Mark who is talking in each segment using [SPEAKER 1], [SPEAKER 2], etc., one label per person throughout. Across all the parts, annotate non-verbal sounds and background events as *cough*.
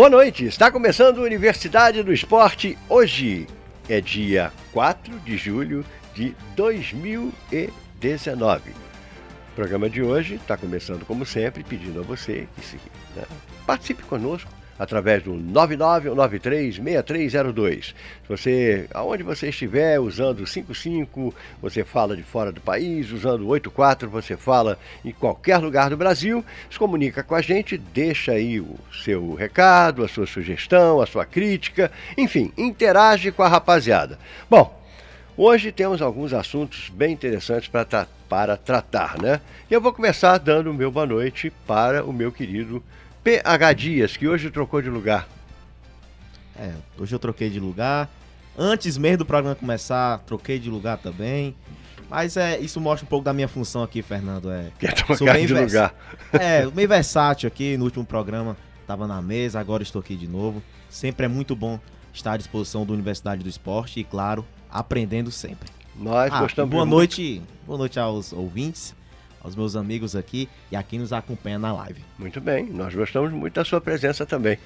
[SPEAKER 1] Boa noite, está começando a Universidade do Esporte. Hoje é dia 4 de julho de 2019. O programa de hoje está começando, como sempre, pedindo a você que se, né, participe conosco através do 99936302. Se você, aonde você estiver usando 55, você fala de fora do país, usando 84, você fala em qualquer lugar do Brasil, se comunica com a gente, deixa aí o seu recado, a sua sugestão, a sua crítica, enfim, interage com a rapaziada. Bom, hoje temos alguns assuntos bem interessantes para para tratar, né? E eu vou começar dando meu boa noite para o meu querido PH Dias, que hoje trocou de lugar.
[SPEAKER 2] É, hoje eu troquei de lugar. Antes mesmo do programa começar, troquei de lugar também. Mas é, isso mostra um pouco da minha função aqui, Fernando. É,
[SPEAKER 1] Quer trocar de vers... lugar? *laughs*
[SPEAKER 2] É, meio versátil aqui. No último programa estava na mesa, agora estou aqui de novo. Sempre é muito bom estar à disposição da Universidade do Esporte e, claro, aprendendo sempre.
[SPEAKER 1] Nós
[SPEAKER 2] Ah,
[SPEAKER 1] gostamos
[SPEAKER 2] boa
[SPEAKER 1] muito.
[SPEAKER 2] noite, boa noite aos ouvintes, aos meus amigos aqui e a quem nos acompanha na live.
[SPEAKER 1] Muito bem, nós gostamos muito da sua presença também.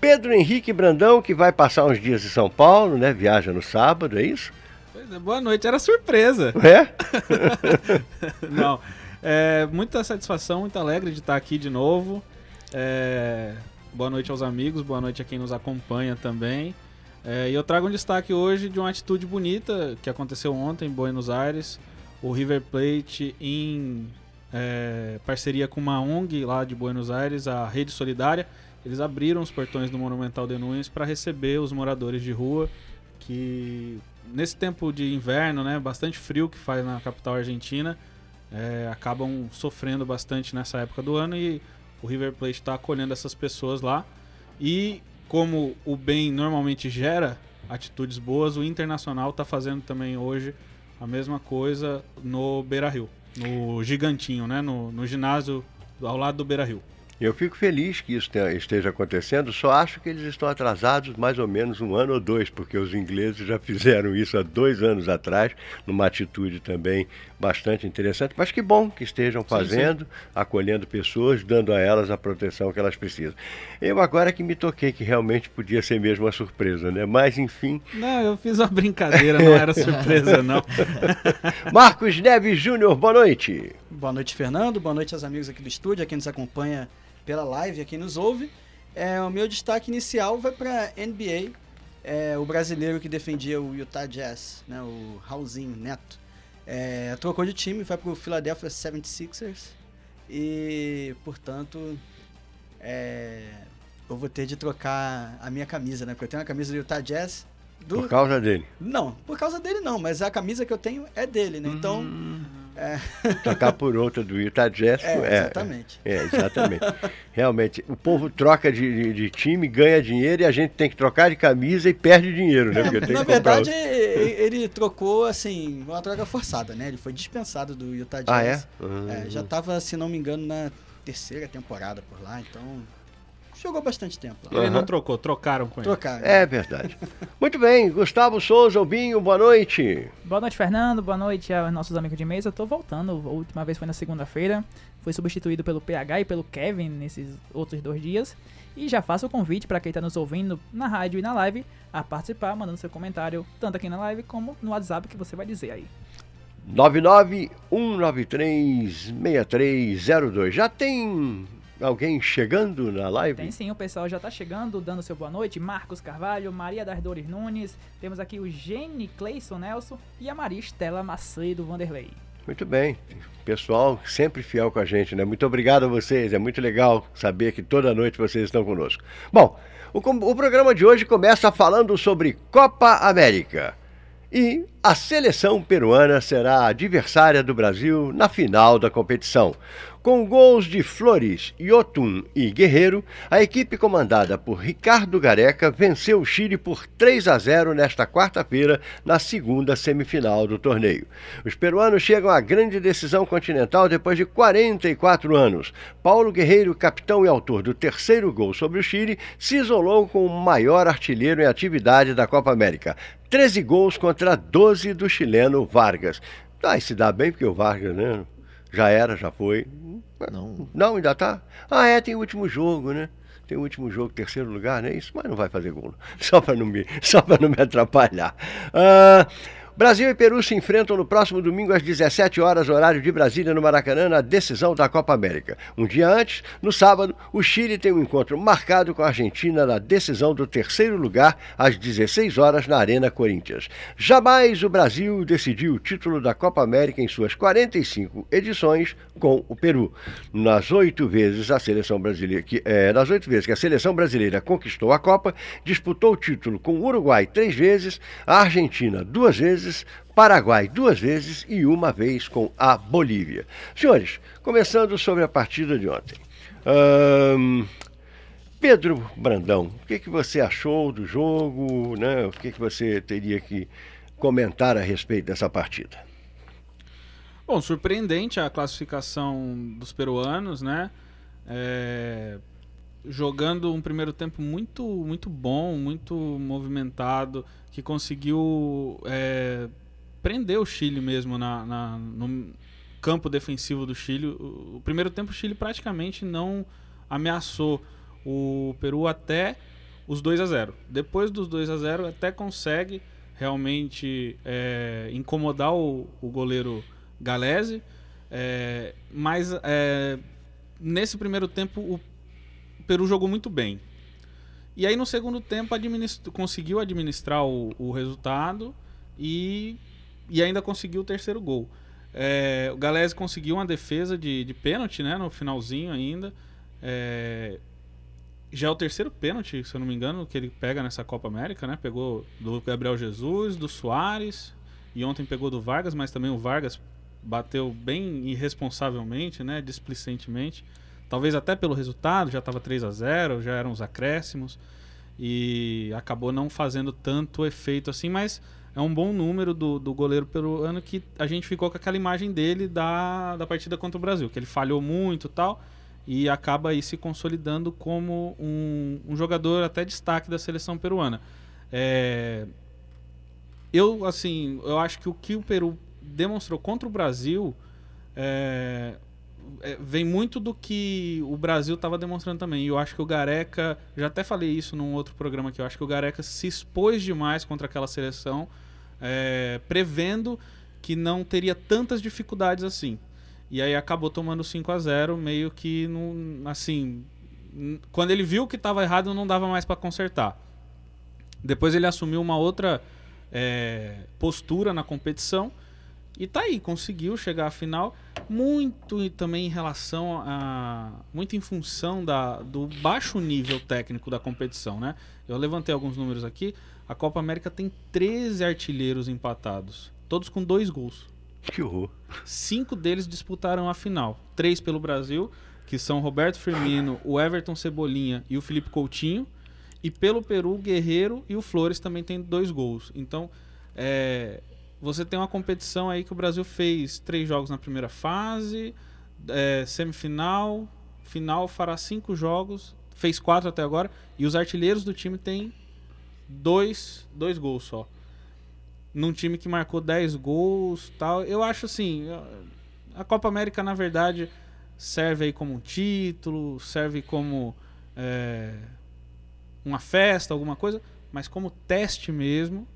[SPEAKER 1] Pedro Henrique Brandão, que vai passar uns dias em São Paulo, né? Viaja no sábado, é isso?
[SPEAKER 3] Pois é, boa noite, era surpresa.
[SPEAKER 1] É? *laughs*
[SPEAKER 3] Não, é, muita satisfação, muito alegre de estar aqui de novo. É, boa noite aos amigos, boa noite a quem nos acompanha também. É, e eu trago um destaque hoje de uma atitude bonita que aconteceu ontem em Buenos Aires. O River Plate, em é, parceria com uma ONG lá de Buenos Aires, a Rede Solidária, eles abriram os portões do Monumental de Nunes para receber os moradores de rua que nesse tempo de inverno, né, bastante frio que faz na capital argentina, é, acabam sofrendo bastante nessa época do ano e o River Plate está acolhendo essas pessoas lá. E como o bem normalmente gera atitudes boas, o Internacional está fazendo também hoje a mesma coisa no Beira Rio, no Gigantinho, né, no, no ginásio ao lado do Beira Rio.
[SPEAKER 1] Eu fico feliz que isso esteja acontecendo, só acho que eles estão atrasados mais ou menos um ano ou dois, porque os ingleses já *laughs* fizeram isso há dois anos atrás, numa atitude também bastante interessante. Mas que bom que estejam fazendo, acolhendo pessoas, dando a elas a proteção que elas precisam. Eu agora que me toquei que realmente podia ser mesmo uma surpresa, né? Mas enfim,
[SPEAKER 3] Não, eu fiz uma brincadeira, não era *laughs* surpresa não. *laughs*
[SPEAKER 1] Marcos Neves Júnior, boa noite.
[SPEAKER 4] Boa noite, Fernando. Boa noite aos amigos aqui do estúdio, a quem nos acompanha pela live, a quem nos ouve. É, o meu destaque inicial vai para NBA. É, o brasileiro que defendia o Utah Jazz, né, o Raulzinho Neto, é, trocou de time, vai para o Philadelphia 76ers e, portanto, é, eu vou ter de trocar a minha camisa, né? Porque eu tenho uma camisa do Utah Jazz. Do...
[SPEAKER 1] Por causa dele.
[SPEAKER 4] Não, por causa dele não, mas a camisa que eu tenho é dele, né? Então, é,
[SPEAKER 1] Trocar por outra do Utah Jazz.
[SPEAKER 4] é, exatamente.
[SPEAKER 1] É, exatamente. Realmente, o povo troca de, de- de time, ganha dinheiro e a gente tem que trocar de camisa e perde dinheiro, né? Porque tem
[SPEAKER 4] Na verdade, e- ele trocou, assim, uma troca forçada, né? Ele foi dispensado do Utah
[SPEAKER 1] Ah, é?
[SPEAKER 4] Jazz. É, já tava, se não me engano, na terceira temporada por lá, então jogou bastante tempo lá.
[SPEAKER 3] Ele não
[SPEAKER 1] Aham.
[SPEAKER 3] trocou, trocaram com ele.
[SPEAKER 4] Trocaram.
[SPEAKER 1] É verdade. Muito bem, Gustavo Souza, Albinho, boa noite.
[SPEAKER 5] Boa noite, Fernando. Boa noite aos nossos amigos de mesa. Eu tô voltando. A última vez foi na segunda-feira. Fui substituído pelo PH e pelo Kevin nesses outros dois dias. E já faço o convite para quem tá nos ouvindo na rádio e na live a participar, mandando seu comentário, tanto aqui na live como no WhatsApp que você vai dizer aí.
[SPEAKER 1] 991936302. Já tem alguém chegando na live?
[SPEAKER 5] Tem sim, o pessoal já tá chegando, dando seu boa noite. Marcos Carvalho, Maria das Dores Nunes. Temos aqui o Gene Cleison Nelson e a Maria Estela Macedo Vanderlei.
[SPEAKER 1] Muito bem. Pessoal, sempre fiel com a gente, né? Muito obrigado a vocês. É muito legal saber que toda noite vocês estão conosco. Bom, o, o programa de hoje começa falando sobre Copa América. E A seleção peruana será a adversária do Brasil na final da competição. Com gols de Flores, Yotun e Guerreiro, a equipe comandada por Ricardo Gareca venceu o Chile por 3 a 0 nesta quarta-feira, na segunda semifinal do torneio. Os peruanos chegam à grande decisão continental depois de 44 anos. Paulo Guerreiro, capitão e autor do terceiro gol sobre o Chile, se isolou com o maior artilheiro em atividade da Copa América. 13 gols contra 12 do chileno Vargas. Ah, se dá bem porque o Vargas, né? Já era, já foi.
[SPEAKER 2] Não.
[SPEAKER 1] Não, ainda tá? Ah, é, tem o último jogo, né? Tem o último jogo, terceiro lugar, né? Isso, mas não vai fazer gol. *laughs* Só para não me, só para não me atrapalhar. Ah, Brasil e Peru se enfrentam no próximo domingo às 17 horas, horário de Brasília, no Maracanã, na decisão da Copa América. Um dia antes, no sábado, o Chile tem um encontro marcado com a Argentina na decisão do terceiro lugar, às 16 horas, na Arena Corinthians. Jamais o Brasil decidiu o título da Copa América em suas 45 edições com o Peru. Nas oito vezes a seleção brasileira, que, é, nas oito vezes que a seleção brasileira conquistou a Copa, disputou o título com o Uruguai três vezes, a Argentina duas vezes vezes, Paraguai duas vezes e uma vez com a Bolívia. Senhores, começando sobre a partida de ontem. Pedro Brandão, o que, que você achou do jogo? Né? O que, que você teria que comentar a respeito dessa partida?
[SPEAKER 3] Bom, surpreendente a classificação dos peruanos, né? É, jogando um primeiro tempo muito, muito bom, muito movimentado, que conseguiu é, prender o Chile mesmo na, na, no campo defensivo do Chile. O, primeiro tempo o Chile praticamente não ameaçou o Peru até os 2 a 0 Depois dos 2 a 0 até consegue realmente é, incomodar o, o, goleiro Galese, é, mas é, nesse primeiro tempo o Peru jogou muito bem. E aí no segundo tempo administ conseguiu administrar o, o resultado e, e ainda conseguiu o terceiro gol. É, o Galese conseguiu uma defesa de, de pênalti, né? No finalzinho ainda. É, já é o terceiro pênalti, se eu não me engano, que ele pega nessa Copa América, né? Pegou do Gabriel Jesus, do Soares e ontem pegou do Vargas, mas também o Vargas bateu bem irresponsavelmente, né? Displicentemente. Talvez até pelo resultado, já estava 3 a 0 já eram os acréscimos. E acabou não fazendo tanto efeito assim, mas é um bom número do, do goleiro peruano que a gente ficou com aquela imagem dele da, da partida contra o Brasil, que ele falhou muito tal, e acaba aí se consolidando como um, um jogador até destaque da seleção peruana. É, eu, assim, eu acho que o que o Peru demonstrou contra o Brasil é, é, vem muito do que o Brasil estava demonstrando também. E eu acho que o Gareca, já até falei isso num outro programa que eu acho que o Gareca se expôs demais contra aquela seleção, é, prevendo que não teria tantas dificuldades assim. E aí acabou tomando 5 a 0 meio que não, assim, quando ele viu que estava errado não dava mais para consertar. Depois ele assumiu uma outra é, postura na competição e tá aí, conseguiu chegar à final muito e também em relação a muito em função da, do baixo nível técnico da competição, né? Eu levantei alguns números aqui. A Copa América tem 13 artilheiros empatados, todos com dois gols.
[SPEAKER 1] Que horror.
[SPEAKER 3] Cinco deles disputaram a final. Três pelo Brasil, que são Roberto Firmino, o Everton Cebolinha e o Felipe Coutinho. E pelo Peru, o Guerreiro e o Flores também têm dois gols. Então, é, você tem uma competição aí que o Brasil fez três jogos na primeira fase, é, semifinal, final fará cinco jogos, fez quatro até agora, e os artilheiros do time têm dois, dois gols só. Num time que marcou dez gols tal. Eu acho assim, a Copa América, na verdade, serve aí como um título, serve como é, uma festa, alguma coisa, mas como teste mesmo,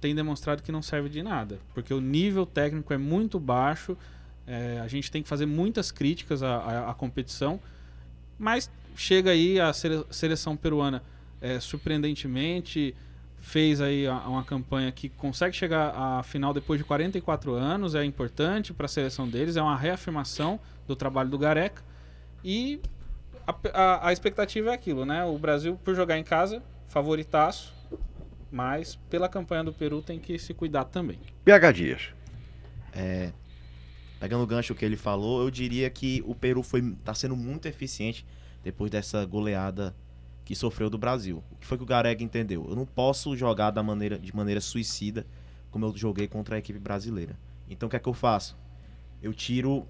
[SPEAKER 3] tem demonstrado que não serve de nada, porque o nível técnico é muito baixo, é, a gente tem que fazer muitas críticas à, à, à competição, mas chega aí a seleção peruana é, surpreendentemente fez aí uma campanha que consegue chegar à final depois de 44 anos, é importante para a seleção deles, é uma reafirmação do trabalho do Gareca e a, a, a expectativa é aquilo, né? O Brasil por jogar em casa, favoritaço, mas pela campanha do Peru tem que se cuidar também.
[SPEAKER 1] PH Dias.
[SPEAKER 2] É, pegando o gancho que ele falou, eu diria que o Peru foi tá sendo muito eficiente depois dessa goleada que sofreu do Brasil. O que foi que o Garega entendeu? Eu não posso jogar da maneira, de maneira suicida como eu joguei contra a equipe brasileira. Então o que é que eu faço? Eu tiro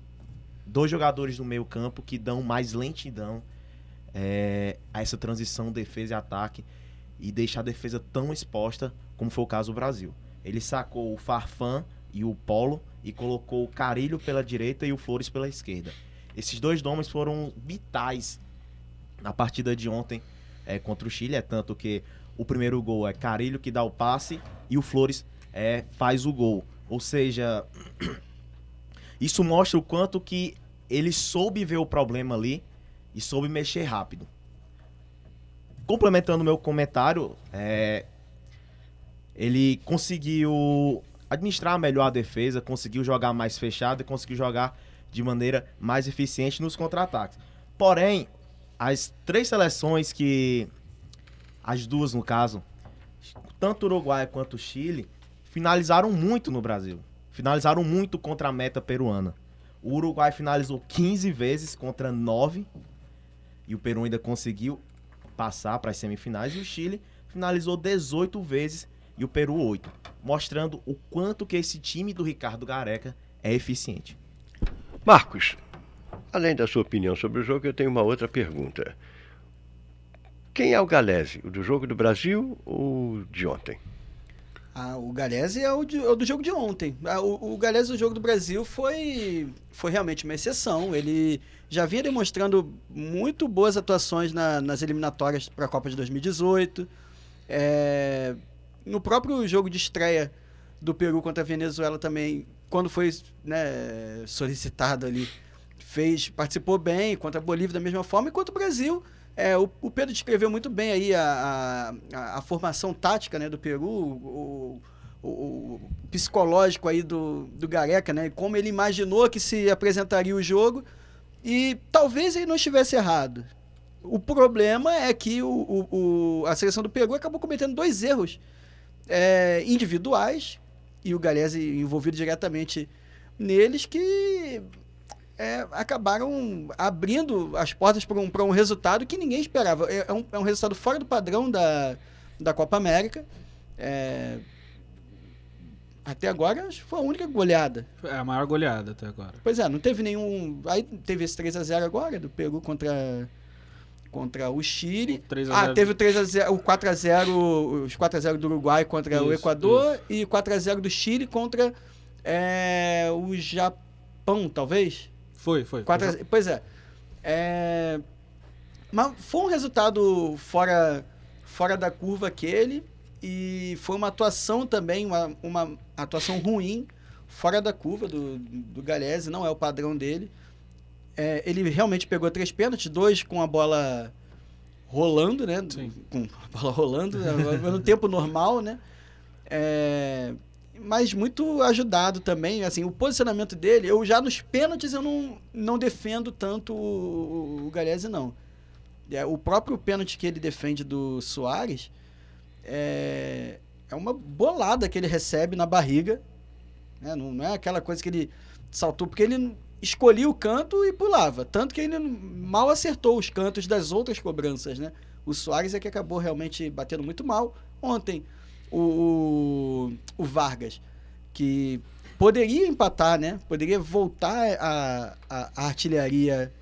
[SPEAKER 2] dois jogadores do meio campo que dão mais lentidão é, a essa transição defesa e ataque e deixar a defesa tão exposta como foi o caso do Brasil. Ele sacou o Farfan e o Polo e colocou o Carilho pela direita e o Flores pela esquerda. Esses dois nomes foram vitais na partida de ontem é, contra o Chile, é tanto que o primeiro gol é Carilho que dá o passe e o Flores é, faz o gol. Ou seja, *clears throat* isso mostra o quanto que ele soube ver o problema ali e soube mexer rápido. Complementando meu comentário, é, ele conseguiu administrar melhor a defesa, conseguiu jogar mais fechado e conseguiu jogar de maneira mais eficiente nos contra-ataques. Porém, as três seleções que. As duas, no caso, tanto o Uruguai quanto o Chile, finalizaram muito no Brasil. Finalizaram muito contra a meta peruana. O Uruguai finalizou 15 vezes contra 9. E o Peru ainda conseguiu passar para as semifinais. E o Chile finalizou 18 vezes e o Peru 8. Mostrando o quanto que esse time do Ricardo Gareca é eficiente.
[SPEAKER 1] Marcos, além da sua opinião sobre o jogo, eu tenho uma outra pergunta. Quem é o Galese? O do jogo do Brasil ou de ontem?
[SPEAKER 4] Ah, o Galese é o, de- é o do jogo de ontem. Ah, o, o Galese do jogo do Brasil foi, foi realmente uma exceção. Ele já vinha demonstrando muito boas atuações na- nas eliminatórias para a Copa de 2018. É, no próprio jogo de estreia do Peru contra a Venezuela também, quando foi né, solicitado ali, fez, participou bem contra a Bolívia da mesma forma, enquanto o Brasil, é, o, o Pedro descreveu muito bem aí a, a, a formação tática né, do Peru, o, o, o psicológico aí do, do Gareca, né, como ele imaginou que se apresentaria o jogo, e talvez ele não estivesse errado. O problema é que o, o- o- a seleção do Peru acabou cometendo dois erros é, individuais, e o Galese envolvido diretamente neles, que é, acabaram abrindo as portas para um, um resultado que ninguém esperava. É, é um, é um resultado fora do padrão da, da Copa América. É, até agora foi a única goleada.
[SPEAKER 3] É a maior goleada até agora.
[SPEAKER 4] Pois é, não teve nenhum. Aí teve esse 3x0 agora, do Peru contra, contra o Chile.
[SPEAKER 3] 3 a
[SPEAKER 4] Ah,
[SPEAKER 3] 0.
[SPEAKER 4] teve o 3x0, o 4x0, os 4x0 do Uruguai contra o
[SPEAKER 3] Isso,
[SPEAKER 4] Equador e 4x0 do Chile contra é, o Japão, talvez.
[SPEAKER 3] Foi, foi.
[SPEAKER 4] 4 a- Pois é. É, Mas foi um resultado fora, fora da curva aquele. E foi uma atuação também, uma, uma atuação ruim, fora da curva do, do Galese, não é o padrão dele. É, ele realmente pegou três pênaltis, dois com a bola rolando, né?
[SPEAKER 3] Sim.
[SPEAKER 4] Com a bola rolando, né? no *laughs* tempo normal, né? É, mas muito ajudado também, assim, o posicionamento dele, eu já nos pênaltis eu não, não defendo tanto o, o Galese, não. É, o próprio pênalti que ele defende do Soares é, é uma bolada que ele recebe na barriga, né? não, não é aquela coisa que ele saltou, porque ele escolhia o canto e pulava, tanto que ele mal acertou os cantos das outras cobranças, né? O Soares é que acabou realmente batendo muito mal. Ontem, o, o, Vargas, que poderia empatar, né? Poderia voltar a, a, a artilharia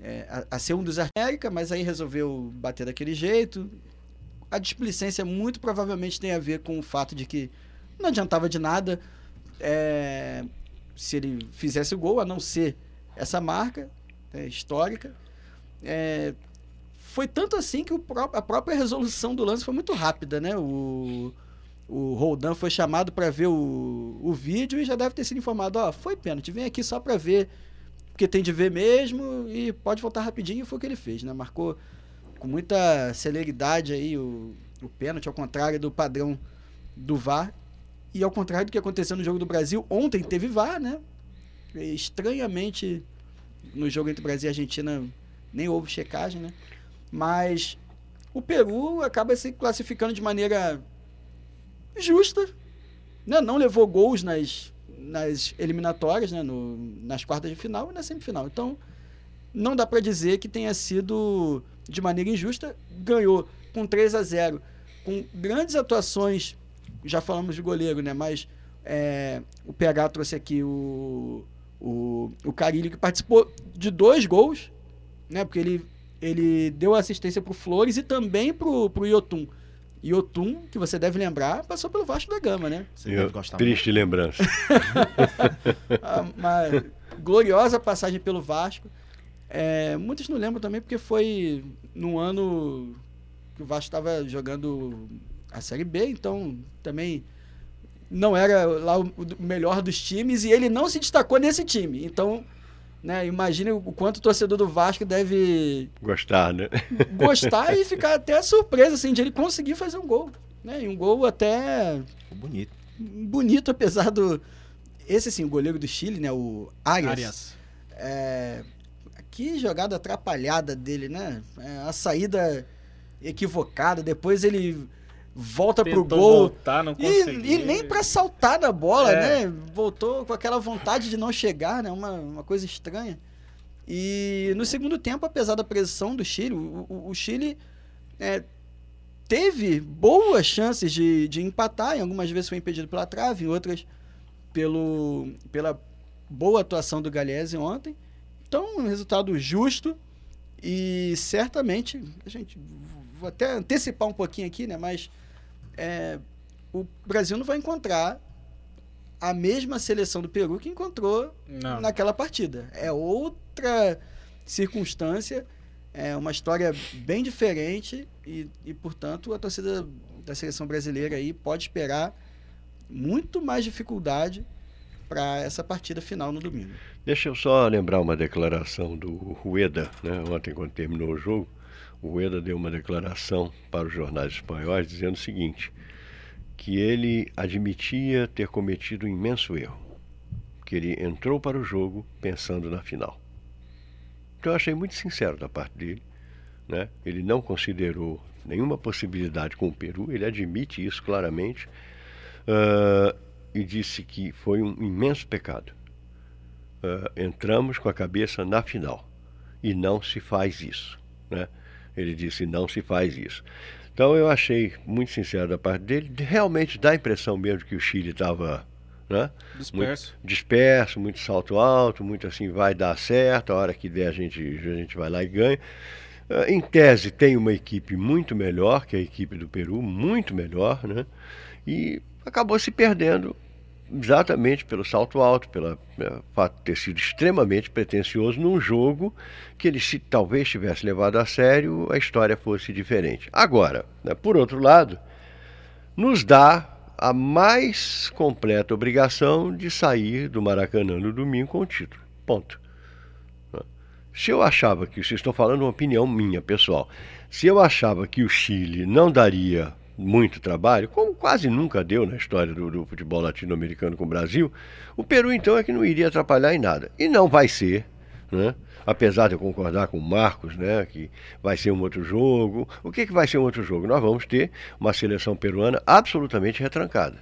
[SPEAKER 4] é, a, a ser um dos América, mas aí resolveu bater daquele jeito. A displicência muito provavelmente tem a ver com o fato de que não adiantava de nada é, se ele fizesse o gol, a não ser essa marca é, histórica. É, foi tanto assim que pró- a própria resolução do lance foi muito rápida, né? O, o Roldan foi chamado para ver o, o vídeo e já deve ter sido informado, ó, foi pênalti, vem aqui só para ver, porque tem de ver mesmo e pode voltar rapidinho, foi o que ele fez, né? Marcou com muita celeridade aí o, o pênalti, ao contrário do padrão do VAR. E ao contrário do que aconteceu no jogo do Brasil, ontem teve VAR, né? E, estranhamente, no jogo entre Brasil e Argentina, nem houve checagem, né? Mas o Peru acaba se classificando de maneira justa, né? não levou gols nas, nas eliminatórias, né? No, nas quartas de final e na semifinal. Então, não dá para dizer que tenha sido de maneira injusta. Ganhou com 3 a 0 com grandes atuações. Já falamos de goleiro, né? Mas é, o PH trouxe aqui o, o, o Carilho, que participou de dois gols, né? Porque ele, ele deu assistência pro Flores e também pro, pro Iotun. Yotun, que você deve lembrar, passou pelo Vasco da Gama, né?
[SPEAKER 2] Você
[SPEAKER 1] Eu-
[SPEAKER 2] deve gostar
[SPEAKER 1] triste lembrança. *laughs*
[SPEAKER 4] Ah, Uma gloriosa passagem pelo Vasco. É, muitos não lembram também porque foi no ano que o Vasco estava jogando a Série B, então também não era lá o melhor dos times e ele não se destacou nesse time. Então, né, imagine o quanto o torcedor do Vasco deve
[SPEAKER 1] Gostar, né?
[SPEAKER 4] gostar e ficar *laughs* até surpreso assim, de ele conseguir fazer um gol. Né? E um gol até
[SPEAKER 2] bonito.
[SPEAKER 4] bonito, apesar do. Esse, assim, o goleiro do Chile, né? O Arias.
[SPEAKER 3] Arias.
[SPEAKER 4] É, que jogada atrapalhada dele, né? É, a saída equivocada, depois ele volta pro
[SPEAKER 3] Tentou
[SPEAKER 4] gol.
[SPEAKER 3] voltar, não
[SPEAKER 4] E,
[SPEAKER 3] conseguiu.
[SPEAKER 4] e nem pra saltar na bola,
[SPEAKER 3] É.
[SPEAKER 4] né? Voltou com aquela vontade de não chegar, né? Uma, uma coisa estranha. E no segundo tempo, apesar da pressão do Chile, o, o- o Chile é, teve boas chances de, de empatar. Em algumas vezes foi impedido pela trave, em outras pelo, pela boa atuação do Galese ontem. Então, um resultado justo e certamente, a gente vou até antecipar um pouquinho aqui, né? Mas é, o Brasil não vai encontrar a mesma seleção do Peru que encontrou
[SPEAKER 3] Não.
[SPEAKER 4] naquela partida. É outra circunstância, é uma história bem diferente e, e, portanto, a torcida da seleção brasileira aí pode esperar muito mais dificuldade para essa partida final no domingo.
[SPEAKER 1] Deixa eu só lembrar uma declaração do Rueda, né? Ontem, quando terminou o jogo, o Rueda deu uma declaração para os jornais espanhóis dizendo o seguinte: que ele admitia ter cometido um imenso erro, que ele entrou para o jogo pensando na final. Então eu achei muito sincero da parte dele, né? Ele não considerou nenhuma possibilidade com o Peru, ele admite isso claramente ah, e disse que foi um imenso pecado ah, entramos com a cabeça na final. E não se faz isso. Né? Ele disse: não se faz isso. Então eu achei muito sincero da parte dele. de- Realmente dá a impressão mesmo que o Chile estava né?
[SPEAKER 3] Disperso.
[SPEAKER 1] muito disperso, muito salto alto, muito assim, vai dar certo, a hora que der a gente, a gente vai lá e ganha. Ah, Em tese, tem uma equipe muito melhor que a equipe do Peru, muito melhor, né? E acabou se perdendo exatamente pelo salto alto, pelo fato de ter sido extremamente pretensioso num jogo que ele, se talvez tivesse levado a sério, a história fosse diferente. Agora, né, por outro lado, nos dá a mais completa obrigação de sair do Maracanã no domingo com o título. Ponto. Né? Se eu achava que, se estou falando uma opinião minha, pessoal, se eu achava que o Chile não daria muito trabalho, como quase nunca deu na história do, do futebol latino-americano com o Brasil, o Peru então é que não iria atrapalhar em nada. E não vai ser, né? apesar de eu concordar com o Marcos, né, que vai ser um outro jogo. O que, que vai ser um outro jogo? Nós vamos ter uma seleção peruana absolutamente retrancada.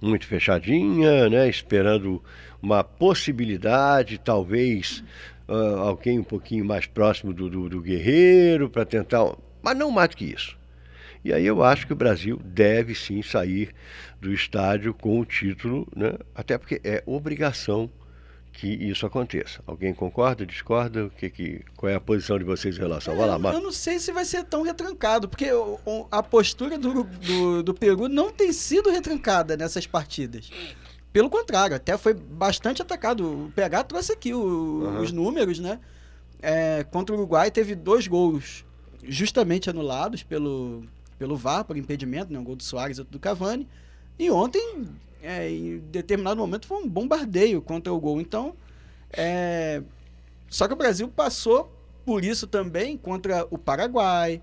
[SPEAKER 1] Muito fechadinha, né, esperando uma possibilidade, talvez ah, alguém um pouquinho mais próximo do, do, do Guerreiro, para tentar. Mas não mais do que isso. E aí eu acho que o Brasil deve sim sair do estádio com o título, né? até porque é obrigação que isso aconteça. Alguém concorda, discorda? O que, que, qual é a posição de vocês em relação? Vai lá, Marcos.
[SPEAKER 4] eu não sei se vai ser tão retrancado, porque a postura do, do, do Peru não tem sido retrancada nessas partidas. Pelo contrário, até foi bastante atacado. O PH trouxe aqui o-
[SPEAKER 1] Aham.
[SPEAKER 4] os números, né? É, contra o Uruguai teve dois gols justamente anulados pelo, pelo VAR, por impedimento, né? Um gol do Soares e outro do Cavani. E ontem, é, em determinado momento, foi um bombardeio contra o gol. Então, é, só que o Brasil passou por isso também contra o Paraguai,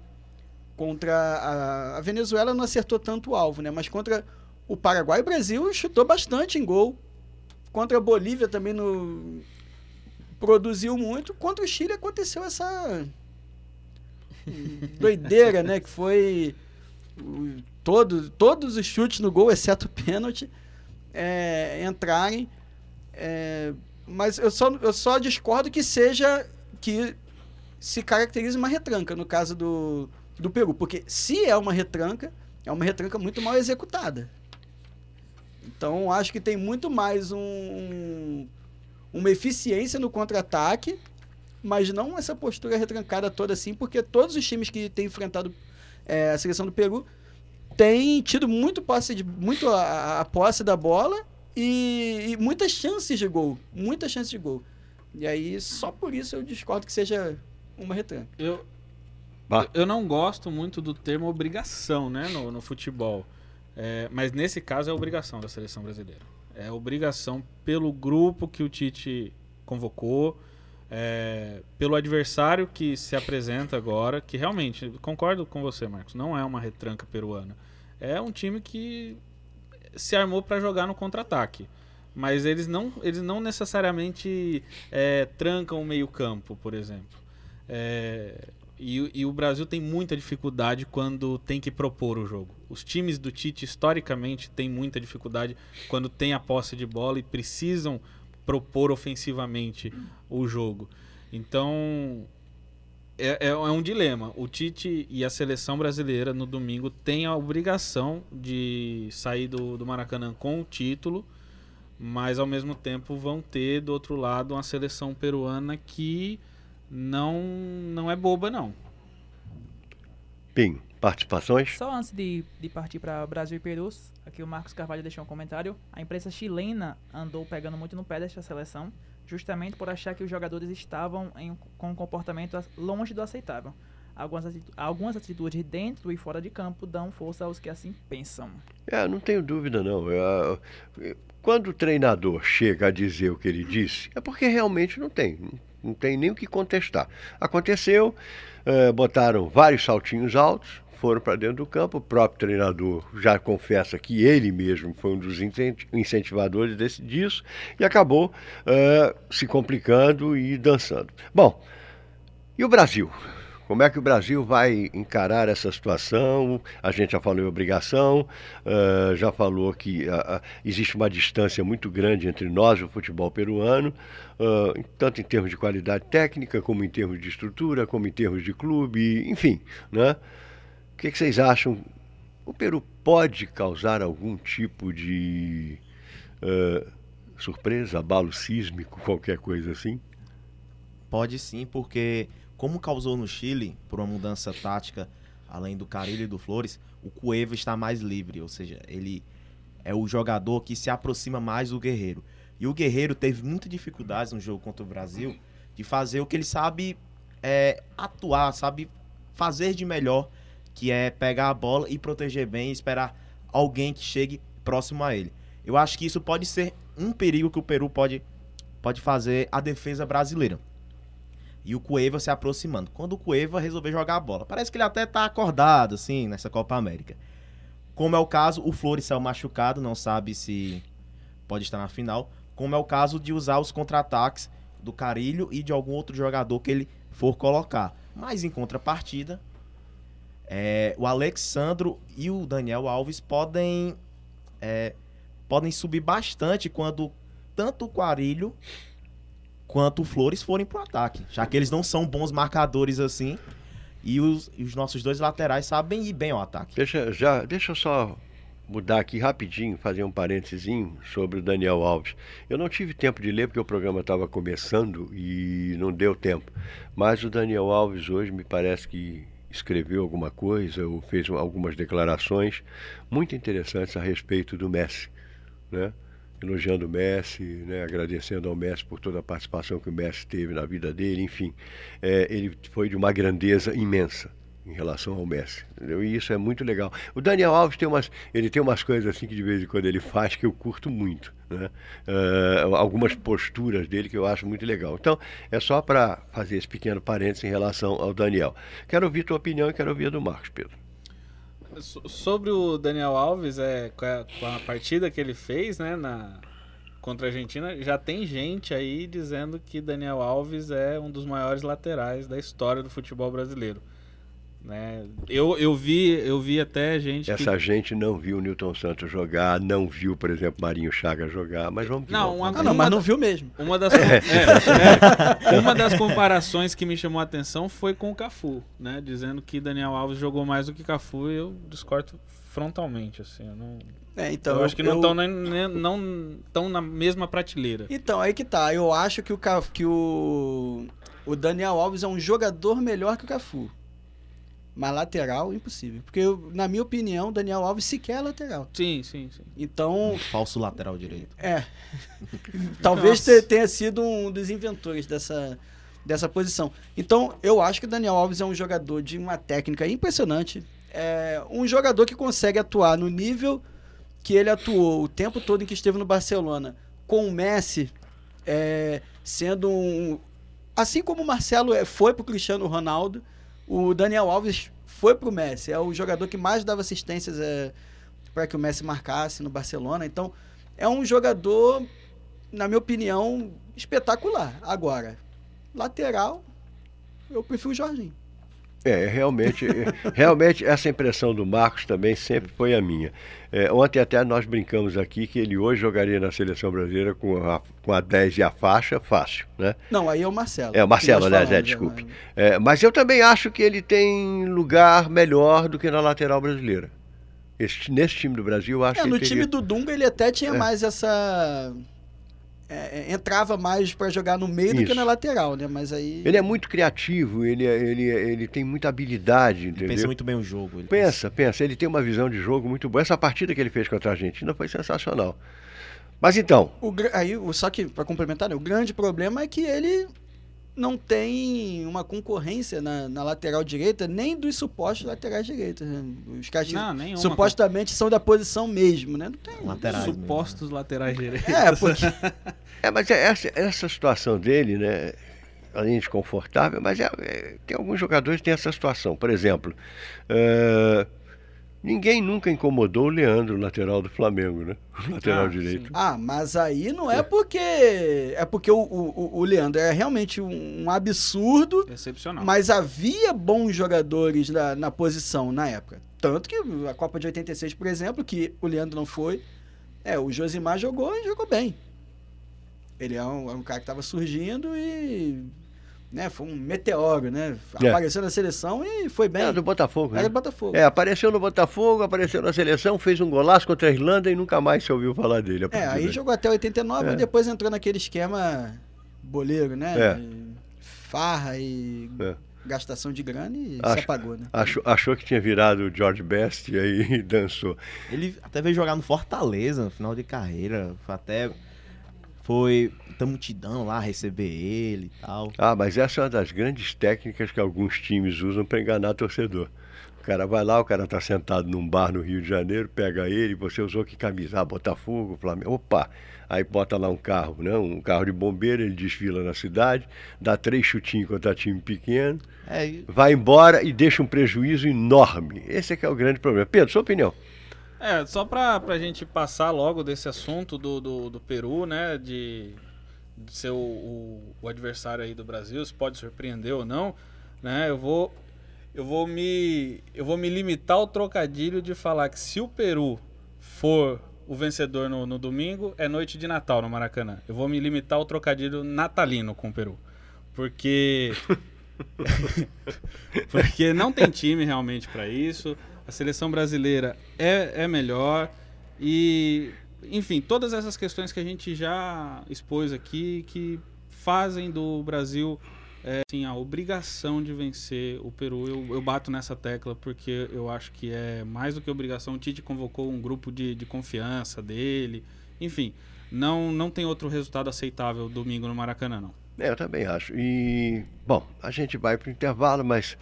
[SPEAKER 4] contra a, a Venezuela não acertou tanto o alvo, né? Mas contra o Paraguai, o Brasil chutou bastante em gol. Contra a Bolívia também no produziu muito. Contra o Chile aconteceu essa *laughs* doideira, né? Que foi o todo, todos os chutes no gol, exceto o pênalti, é, entrarem. É, mas eu só, eu só discordo que seja que se caracterize uma retranca no caso do, do Peru. Porque se é uma retranca, é uma retranca muito mal executada. Então acho que tem muito mais um, uma eficiência no contra-ataque, mas não essa postura retrancada toda assim, porque todos os times que têm enfrentado é, a seleção do Peru têm tido muito posse de muito a, a posse da bola e, e, muitas chances de gol, muitas chances de gol. E aí só por isso eu discordo que seja uma retranca.
[SPEAKER 3] Eu bah. eu não gosto muito do termo obrigação, né, no, no futebol. É, mas nesse caso é obrigação da seleção brasileira. É obrigação pelo grupo que o Tite convocou, é, pelo adversário que se apresenta agora, que realmente, concordo com você, Marcos, não é uma retranca peruana. É um time que se armou para jogar no contra-ataque. Mas eles não, eles não necessariamente é, trancam o meio-campo, por exemplo. É, e, e, o Brasil tem muita dificuldade quando tem que propor o jogo. Os times do Tite, historicamente, têm muita dificuldade quando tem a posse de bola e precisam propor ofensivamente o jogo. Então, é, é, é, um dilema. O Tite e a seleção brasileira, no domingo, têm a obrigação de sair do, do Maracanã com o título, mas, ao mesmo tempo, vão ter, do outro lado, uma seleção peruana que não, não é boba, não.
[SPEAKER 1] Pim, participações?
[SPEAKER 5] Só antes de, de partir para Brasil e Peru, aqui o Marcos Carvalho deixou um comentário. A imprensa chilena andou pegando muito no pé desta seleção, justamente por achar que os jogadores estavam em, com um comportamento longe do aceitável. Algumas, atitu algumas atitudes dentro e fora de campo dão força aos que assim pensam.
[SPEAKER 1] É, não tenho dúvida não. Eu, quando o treinador chega a dizer o que ele disse, é porque realmente não tem não tem nem o que contestar. Aconteceu, uh, botaram vários saltinhos altos, foram para dentro do campo. O próprio treinador já confessa que ele mesmo foi um dos incentivadores desse, disso e acabou uh, se complicando e dançando. Bom, e o Brasil? Como é que o Brasil vai encarar essa situação? A gente já falou em obrigação, uh, já falou que uh, existe uma distância muito grande entre nós e o futebol peruano, uh, tanto em termos de qualidade técnica, como em termos de estrutura, como em termos de clube, enfim. Né? O que, que vocês acham? O Peru pode causar algum tipo de surpresa, abalo sísmico, qualquer coisa assim?
[SPEAKER 2] Pode sim, porque como causou no Chile, por uma mudança tática, além do Carilho e do Flores, o Cueva está mais livre, ou seja, ele é o jogador que se aproxima mais do Guerreiro. E o Guerreiro teve muita dificuldades no jogo contra o Brasil de fazer o que ele sabe é, atuar, sabe fazer de melhor, que é pegar a bola e proteger bem e esperar alguém que chegue próximo a ele. Eu acho que isso pode ser um perigo que o Peru pode, pode fazer a defesa brasileira e o Cueva se aproximando. Quando o Cueva resolveu jogar a bola, parece que ele até tá acordado, assim, nessa Copa América. Como é o caso, o Flores saiu machucado, não sabe se pode estar na final. Como é o caso de usar os contra-ataques do Carilho e de algum outro jogador que ele for colocar. Mas em contrapartida, é, o Alexandro e o Daniel Alves podem, é, podem subir bastante quando tanto o Carilho quanto o Flores forem pro ataque, já que eles não são bons marcadores assim. E os, e os nossos dois laterais sabem ir bem ao ataque.
[SPEAKER 1] Deixa, já, deixa eu só mudar aqui rapidinho, fazer um parênteses sobre o Daniel Alves. Eu não tive tempo de ler porque o programa estava começando e não deu tempo. Mas o Daniel Alves hoje me parece que escreveu alguma coisa ou fez algumas declarações muito interessantes a respeito do Messi, né? elogiando o Messi, né, agradecendo ao Messi por toda a participação que o Messi teve na vida dele, enfim, é, ele foi de uma grandeza imensa em relação ao Messi, entendeu? E isso é muito legal. O Daniel Alves tem umas, ele tem umas coisas assim que de vez em quando ele faz que eu curto muito, né? Uh, algumas posturas dele que eu acho muito legal. Então, é só para fazer esse pequeno parênteses em relação ao Daniel. Quero ouvir tua opinião e quero ouvir a do Marcos, Pedro.
[SPEAKER 3] Sobre o Daniel Alves, é, com a, com a, partida que ele fez, né, na, contra a Argentina, já tem gente aí dizendo que Daniel Alves é um dos maiores laterais da história do futebol brasileiro. Né? Eu, eu, vi, eu vi até gente.
[SPEAKER 1] Essa
[SPEAKER 3] que...
[SPEAKER 1] gente não viu o Newton Santos jogar, não viu, por exemplo, Marinho Chaga jogar, mas vamos
[SPEAKER 3] Não, uma,
[SPEAKER 4] Ah, não, mas não viu mesmo.
[SPEAKER 3] Uma das, *laughs* é, é, uma das comparações que me chamou a atenção foi com o Cafu, né? Dizendo que Daniel Alves jogou mais do que Cafu e eu discordo frontalmente, assim. Eu, não,
[SPEAKER 4] É, então,
[SPEAKER 3] eu acho que não
[SPEAKER 4] eu-
[SPEAKER 3] estão na, nem- não tão na mesma prateleira.
[SPEAKER 4] Então, aí que tá. Eu acho que o, que o, o Daniel Alves é um jogador melhor que o Cafu. Mas lateral, impossível. Porque, eu- na minha opinião, o Daniel Alves sequer é lateral.
[SPEAKER 3] Sim, sim, sim.
[SPEAKER 4] Então,
[SPEAKER 2] Falso lateral direito.
[SPEAKER 4] é. *laughs* Talvez
[SPEAKER 3] Nossa.
[SPEAKER 4] te- tenha sido um dos inventores dessa, dessa posição. Então, eu acho que o Daniel Alves é um jogador de uma técnica impressionante. É um jogador que consegue atuar no nível que ele atuou o tempo todo em que esteve no Barcelona, com o Messi é, sendo um. Assim como o Marcelo é, foi pro Cristiano Ronaldo, o Daniel Alves foi pro Messi. É o jogador que mais dava assistências é, para que o Messi marcasse no Barcelona. Então, é um jogador, na minha opinião, espetacular. Agora, lateral, eu prefiro o Jorginho.
[SPEAKER 1] É, realmente, é, realmente essa impressão do Marcos também sempre foi a minha. É, ontem até nós brincamos aqui que ele hoje jogaria na seleção brasileira com a, com a 10 e a faixa, fácil, né?
[SPEAKER 4] Não, aí é o Marcelo.
[SPEAKER 1] É, o Marcelo,
[SPEAKER 4] nós
[SPEAKER 1] aliás, é, desculpe.
[SPEAKER 4] né?
[SPEAKER 1] É, mas eu também acho que ele tem lugar melhor do que na lateral brasileira. Esse- nesse time do Brasil, eu acho
[SPEAKER 4] É,
[SPEAKER 1] que
[SPEAKER 4] no
[SPEAKER 1] ele
[SPEAKER 4] time
[SPEAKER 1] teria...
[SPEAKER 4] do Dunga ele até tinha
[SPEAKER 1] É.
[SPEAKER 4] mais essa. É, é, entrava mais pra jogar no meio do que
[SPEAKER 1] Isso.
[SPEAKER 4] na lateral, né? Mas aí.
[SPEAKER 1] Ele é muito criativo, ele, é- ele, é- ele tem muita habilidade, entendeu?
[SPEAKER 2] Pensa muito bem o jogo. Ele
[SPEAKER 1] Pensa, pensa, ele tem uma visão de jogo muito boa. Essa partida que ele fez contra a Argentina foi sensacional. Mas então,
[SPEAKER 4] O, aí, só que, pra complementar, né, o grande problema é que ele não tem uma concorrência na, na lateral direita, nem dos supostos laterais direitos. Né? Os caras que
[SPEAKER 3] Não,
[SPEAKER 4] supostamente são da posição mesmo, né? Não tem.
[SPEAKER 2] Laterais mesmo.
[SPEAKER 3] Supostos laterais direitos.
[SPEAKER 4] É, porque. *laughs*
[SPEAKER 1] é, mas é essa, essa situação dele, né? Além de confortável, mas é- é- tem alguns jogadores que têm essa situação. Por exemplo, eh, ninguém nunca incomodou o Leandro, lateral do Flamengo, né? *laughs* O lateral
[SPEAKER 3] Ah,
[SPEAKER 1] direito.
[SPEAKER 4] Ah, mas aí não é porque. É porque o, o, o Leandro é realmente um, um absurdo,
[SPEAKER 3] Excepcional.
[SPEAKER 4] mas havia bons jogadores na, na posição na época. Tanto que a Copa de 86, por exemplo, que o Leandro não foi, é, o Josimar jogou e jogou bem. Ele é um, é um cara que estava surgindo e. Né, foi um meteoro, né?
[SPEAKER 1] É.
[SPEAKER 4] Apareceu na seleção e foi bem.
[SPEAKER 1] Era do Botafogo, né?
[SPEAKER 4] Era do Botafogo.
[SPEAKER 1] É, apareceu no Botafogo, apareceu na seleção, fez um golaço contra a Irlanda e nunca mais se ouviu falar dele.
[SPEAKER 4] É, aí
[SPEAKER 1] daí.
[SPEAKER 4] jogou até 89
[SPEAKER 1] É.
[SPEAKER 4] e depois entrou naquele esquema boleiro, né?
[SPEAKER 1] É.
[SPEAKER 4] Farra e
[SPEAKER 1] É.
[SPEAKER 4] gastação de grana e se
[SPEAKER 1] Acho-
[SPEAKER 4] apagou, né?
[SPEAKER 1] Achou, achou que tinha virado o George Best e aí *laughs* dançou.
[SPEAKER 2] Ele até veio jogar no Fortaleza no final de carreira. Foi Até foi muita multidão lá receber ele e tal.
[SPEAKER 1] Ah, mas essa é uma das grandes técnicas que alguns times usam para enganar torcedor. O cara vai lá, o cara tá sentado num bar no Rio de Janeiro, pega ele, você usou que camisa? Ah, Botafogo, Flamengo. Opa! Aí bota lá um carro, né? um carro de bombeiro, ele desfila na cidade, dá três chutinhos contra time pequeno,
[SPEAKER 2] É,
[SPEAKER 1] vai embora e deixa um prejuízo enorme. Esse é que é o grande problema. Pedro, sua opinião?
[SPEAKER 3] É, só pra, pra gente passar logo desse assunto do, do, do Peru, né? De, de ser o, o, o adversário aí do Brasil, se pode surpreender ou não, né? Eu vou. Eu vou me. Eu vou me limitar ao trocadilho de falar que se o Peru for o vencedor no, no domingo, é noite de Natal no Maracanã. Eu vou me limitar ao trocadilho natalino com o Peru. Porque. *laughs* Porque não tem time realmente para isso. A seleção brasileira é, é melhor. E, enfim, todas essas questões que a gente já expôs aqui que fazem do Brasil é, assim, a obrigação de vencer o Peru. Eu, eu bato nessa tecla porque eu acho que é mais do que obrigação. O Tite convocou um grupo de, de confiança dele. Enfim, não, não tem outro resultado aceitável domingo no Maracanã, não.
[SPEAKER 1] É, eu também acho. E, bom, a gente vai para o intervalo, mas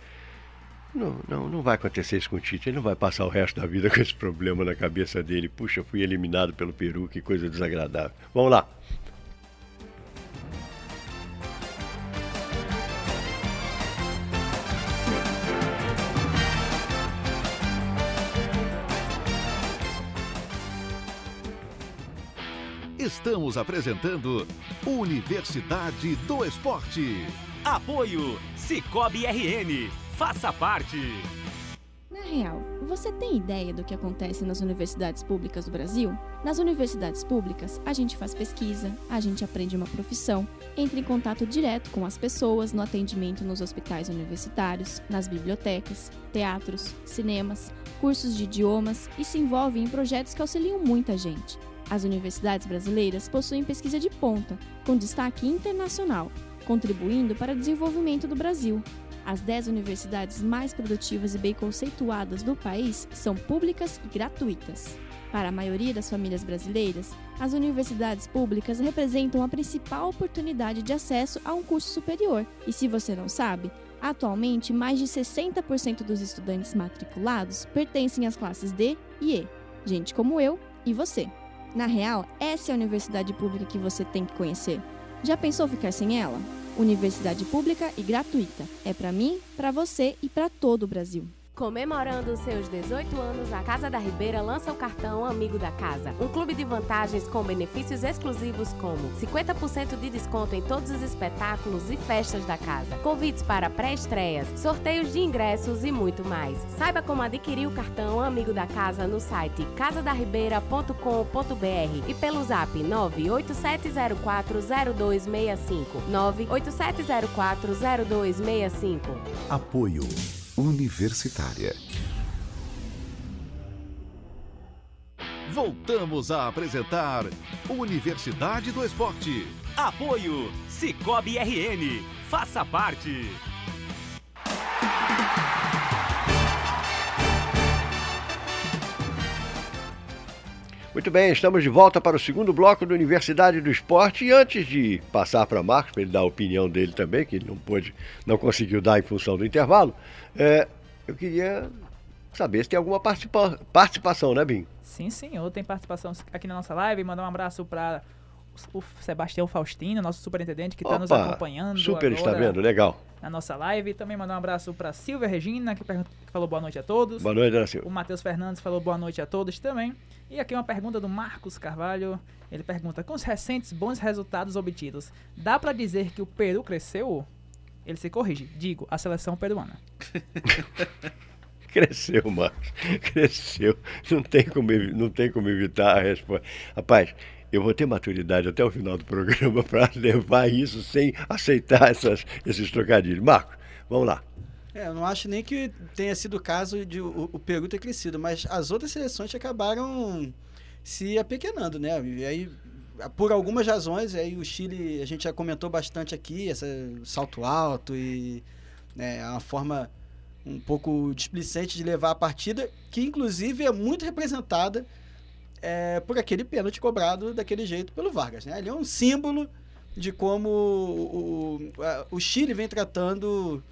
[SPEAKER 1] não, não, não vai acontecer isso com o Tite. Ele não vai passar o resto da vida *laughs* com esse problema na cabeça dele. Puxa, fui eliminado pelo Peru, que coisa desagradável. Vamos lá.
[SPEAKER 6] Estamos apresentando Universidade do Esporte.
[SPEAKER 7] Apoio Cicobi RN. Faça parte!
[SPEAKER 8] Na real, você tem ideia do que acontece nas universidades públicas do Brasil? Nas universidades públicas, a gente faz pesquisa, a gente aprende uma profissão, entra em contato direto com as pessoas no atendimento nos hospitais universitários, nas bibliotecas, teatros, cinemas, cursos de idiomas e se envolve em projetos que auxiliam muita gente. As universidades brasileiras possuem pesquisa de ponta, com destaque internacional, contribuindo para o desenvolvimento do Brasil. As 10 universidades mais produtivas e bem conceituadas do país são públicas e gratuitas. Para a maioria das famílias brasileiras, as universidades públicas representam a principal oportunidade de acesso a um curso superior. E se você não sabe, atualmente mais de 60% dos estudantes matriculados pertencem às classes D e E, gente como eu e você. Na real, essa é a universidade pública que você tem que conhecer. Já pensou ficar sem ela? Universidade pública e gratuita. É para mim, para você e para todo o Brasil.
[SPEAKER 9] Comemorando seus 18 anos, a Casa da Ribeira lança o cartão Amigo da Casa, um clube de vantagens com benefícios exclusivos como 50% de desconto em todos os espetáculos e festas da casa, convites para pré-estreias, sorteios de ingressos e muito mais. Saiba como adquirir o cartão Amigo da Casa no site casadarribeira.com.br e pelo zap 987040265. 987040265.
[SPEAKER 6] Apoio Universitária. Voltamos a apresentar Universidade do Esporte.
[SPEAKER 7] Apoio Cicobi RN. Faça parte!
[SPEAKER 1] Muito bem, estamos de volta para o segundo bloco da Universidade do Esporte. E antes de passar para Marcos, para ele dar a opinião dele também, que ele não pôde, não conseguiu dar em função do intervalo, é, eu queria saber se tem alguma participa participação, né, Bim?
[SPEAKER 5] Sim, senhor, tem participação aqui na nossa live. Mandar um abraço para o Sebastião Faustino, nosso superintendente, que está nos acompanhando.
[SPEAKER 1] Super, está vendo, legal.
[SPEAKER 5] Na nossa live. Também mandar um abraço para Silvia Regina, que, que, falou boa noite a todos.
[SPEAKER 1] Boa noite, Ana Silvia.
[SPEAKER 5] O Matheus Fernandes falou boa noite a todos também. E aqui uma pergunta do Marcos Carvalho. Ele pergunta: com os recentes bons resultados obtidos, dá para dizer que o Peru cresceu? Ele se corrige. Digo, a seleção peruana. *laughs*
[SPEAKER 1] cresceu, Marcos. Cresceu. Não tem como, não tem como evitar a resposta. Rapaz, eu vou ter maturidade até o final do programa *laughs* para levar isso sem aceitar essas, esses trocadilhos. Marco, vamos lá.
[SPEAKER 4] É, eu não acho nem que tenha sido o caso de o, o Peru ter crescido, mas as outras seleções acabaram se apequenando, né? E aí, por algumas razões, aí o Chile, a gente já comentou bastante aqui, esse salto alto e né, uma forma um pouco displicente de levar a partida, que inclusive é muito representada é, por aquele pênalti cobrado daquele jeito pelo Vargas. Né? Ele é um símbolo de como o, o, o Chile vem tratando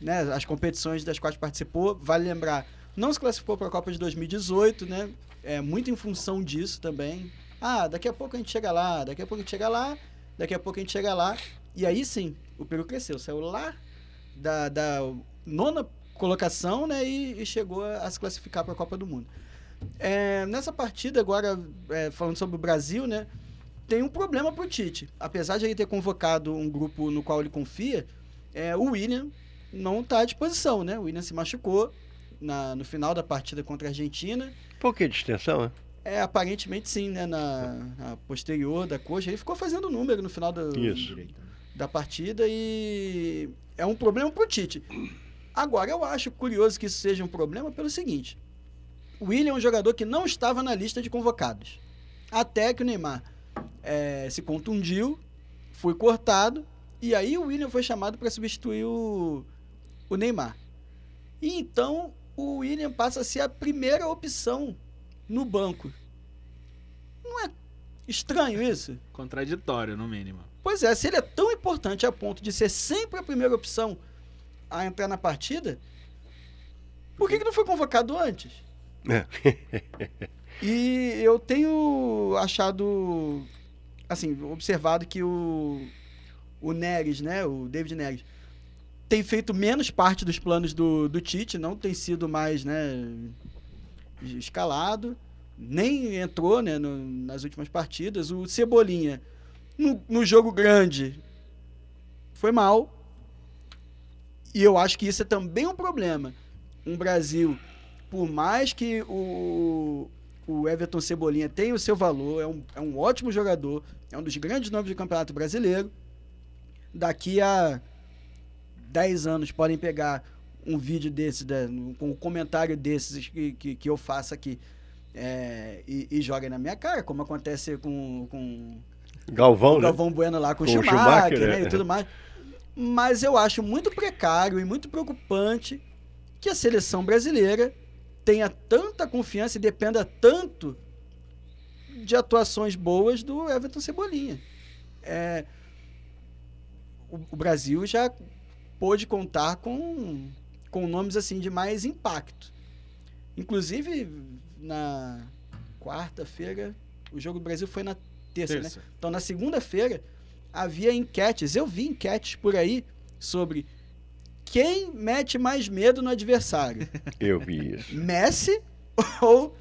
[SPEAKER 4] né, as competições das quais participou. Vale lembrar, não se classificou para a Copa de 2018, né? É muito em função disso também. Ah, daqui a pouco a gente chega lá, daqui a pouco a gente chega lá, daqui a pouco a gente chega lá. E aí sim, o Peru cresceu, saiu lá da, da nona colocação, né, e, e chegou a, a, se classificar para a Copa do Mundo. É, nessa partida, agora, é, falando sobre o Brasil, né, tem um problema para o Tite. Apesar de ele ter convocado um grupo no qual ele confia, é, o William não está à disposição, né? O William se machucou na, no final da partida contra a Argentina.
[SPEAKER 1] Por que distensão,
[SPEAKER 4] É, aparentemente sim, né? Na, na, posterior da coxa. Ele ficou fazendo número no final do, da partida e é um problema para o Tite. Agora, eu acho curioso que isso seja um problema pelo seguinte. O William é um jogador que não estava na lista de convocados. Até que o Neymar é, se contundiu, foi cortado, e aí o William foi chamado para substituir o, o Neymar. E então o William passa a ser a primeira opção no banco. Não é estranho isso?
[SPEAKER 3] Contraditório, no mínimo.
[SPEAKER 4] Pois é, se ele é tão importante a ponto de ser sempre a primeira opção a entrar na partida, por que, que não foi convocado antes? É. *laughs* e eu tenho achado, assim, observado que o, o Neres, né, o David Neres, tem feito menos parte dos planos do, do Tite, não tem sido mais, né, escalado, nem entrou, né, no, nas últimas partidas. O Cebolinha, no, no jogo grande, foi mal. E eu acho que isso é também um problema. Um Brasil, por mais que o, o Everton Cebolinha tenha o seu valor, é um, é um ótimo jogador, é um dos grandes nomes do Campeonato Brasileiro. Daqui a 10 anos podem pegar um vídeo desse, né, com um comentário desses que, que, que eu faço aqui é, e, e joguem na minha cara, como acontece com, com
[SPEAKER 1] Galvão, né?
[SPEAKER 4] Galvão Bueno lá com,
[SPEAKER 1] Com
[SPEAKER 4] Schumacher,
[SPEAKER 1] Schumacher,
[SPEAKER 4] né,
[SPEAKER 1] né?
[SPEAKER 4] e tudo mais. Mas eu acho muito precário e muito preocupante que a seleção brasileira tenha tanta confiança e dependa tanto de atuações boas do Everton Cebolinha. É, o, o Brasil já pôde contar com, com nomes assim de mais impacto. Inclusive, na quarta-feira, o jogo do Brasil foi na terça,
[SPEAKER 3] Terça.
[SPEAKER 4] né? Então, na segunda-feira, havia enquetes. Eu vi enquetes por aí sobre quem mete mais medo no adversário. *laughs*
[SPEAKER 1] Eu vi isso.
[SPEAKER 4] Messi *laughs* ou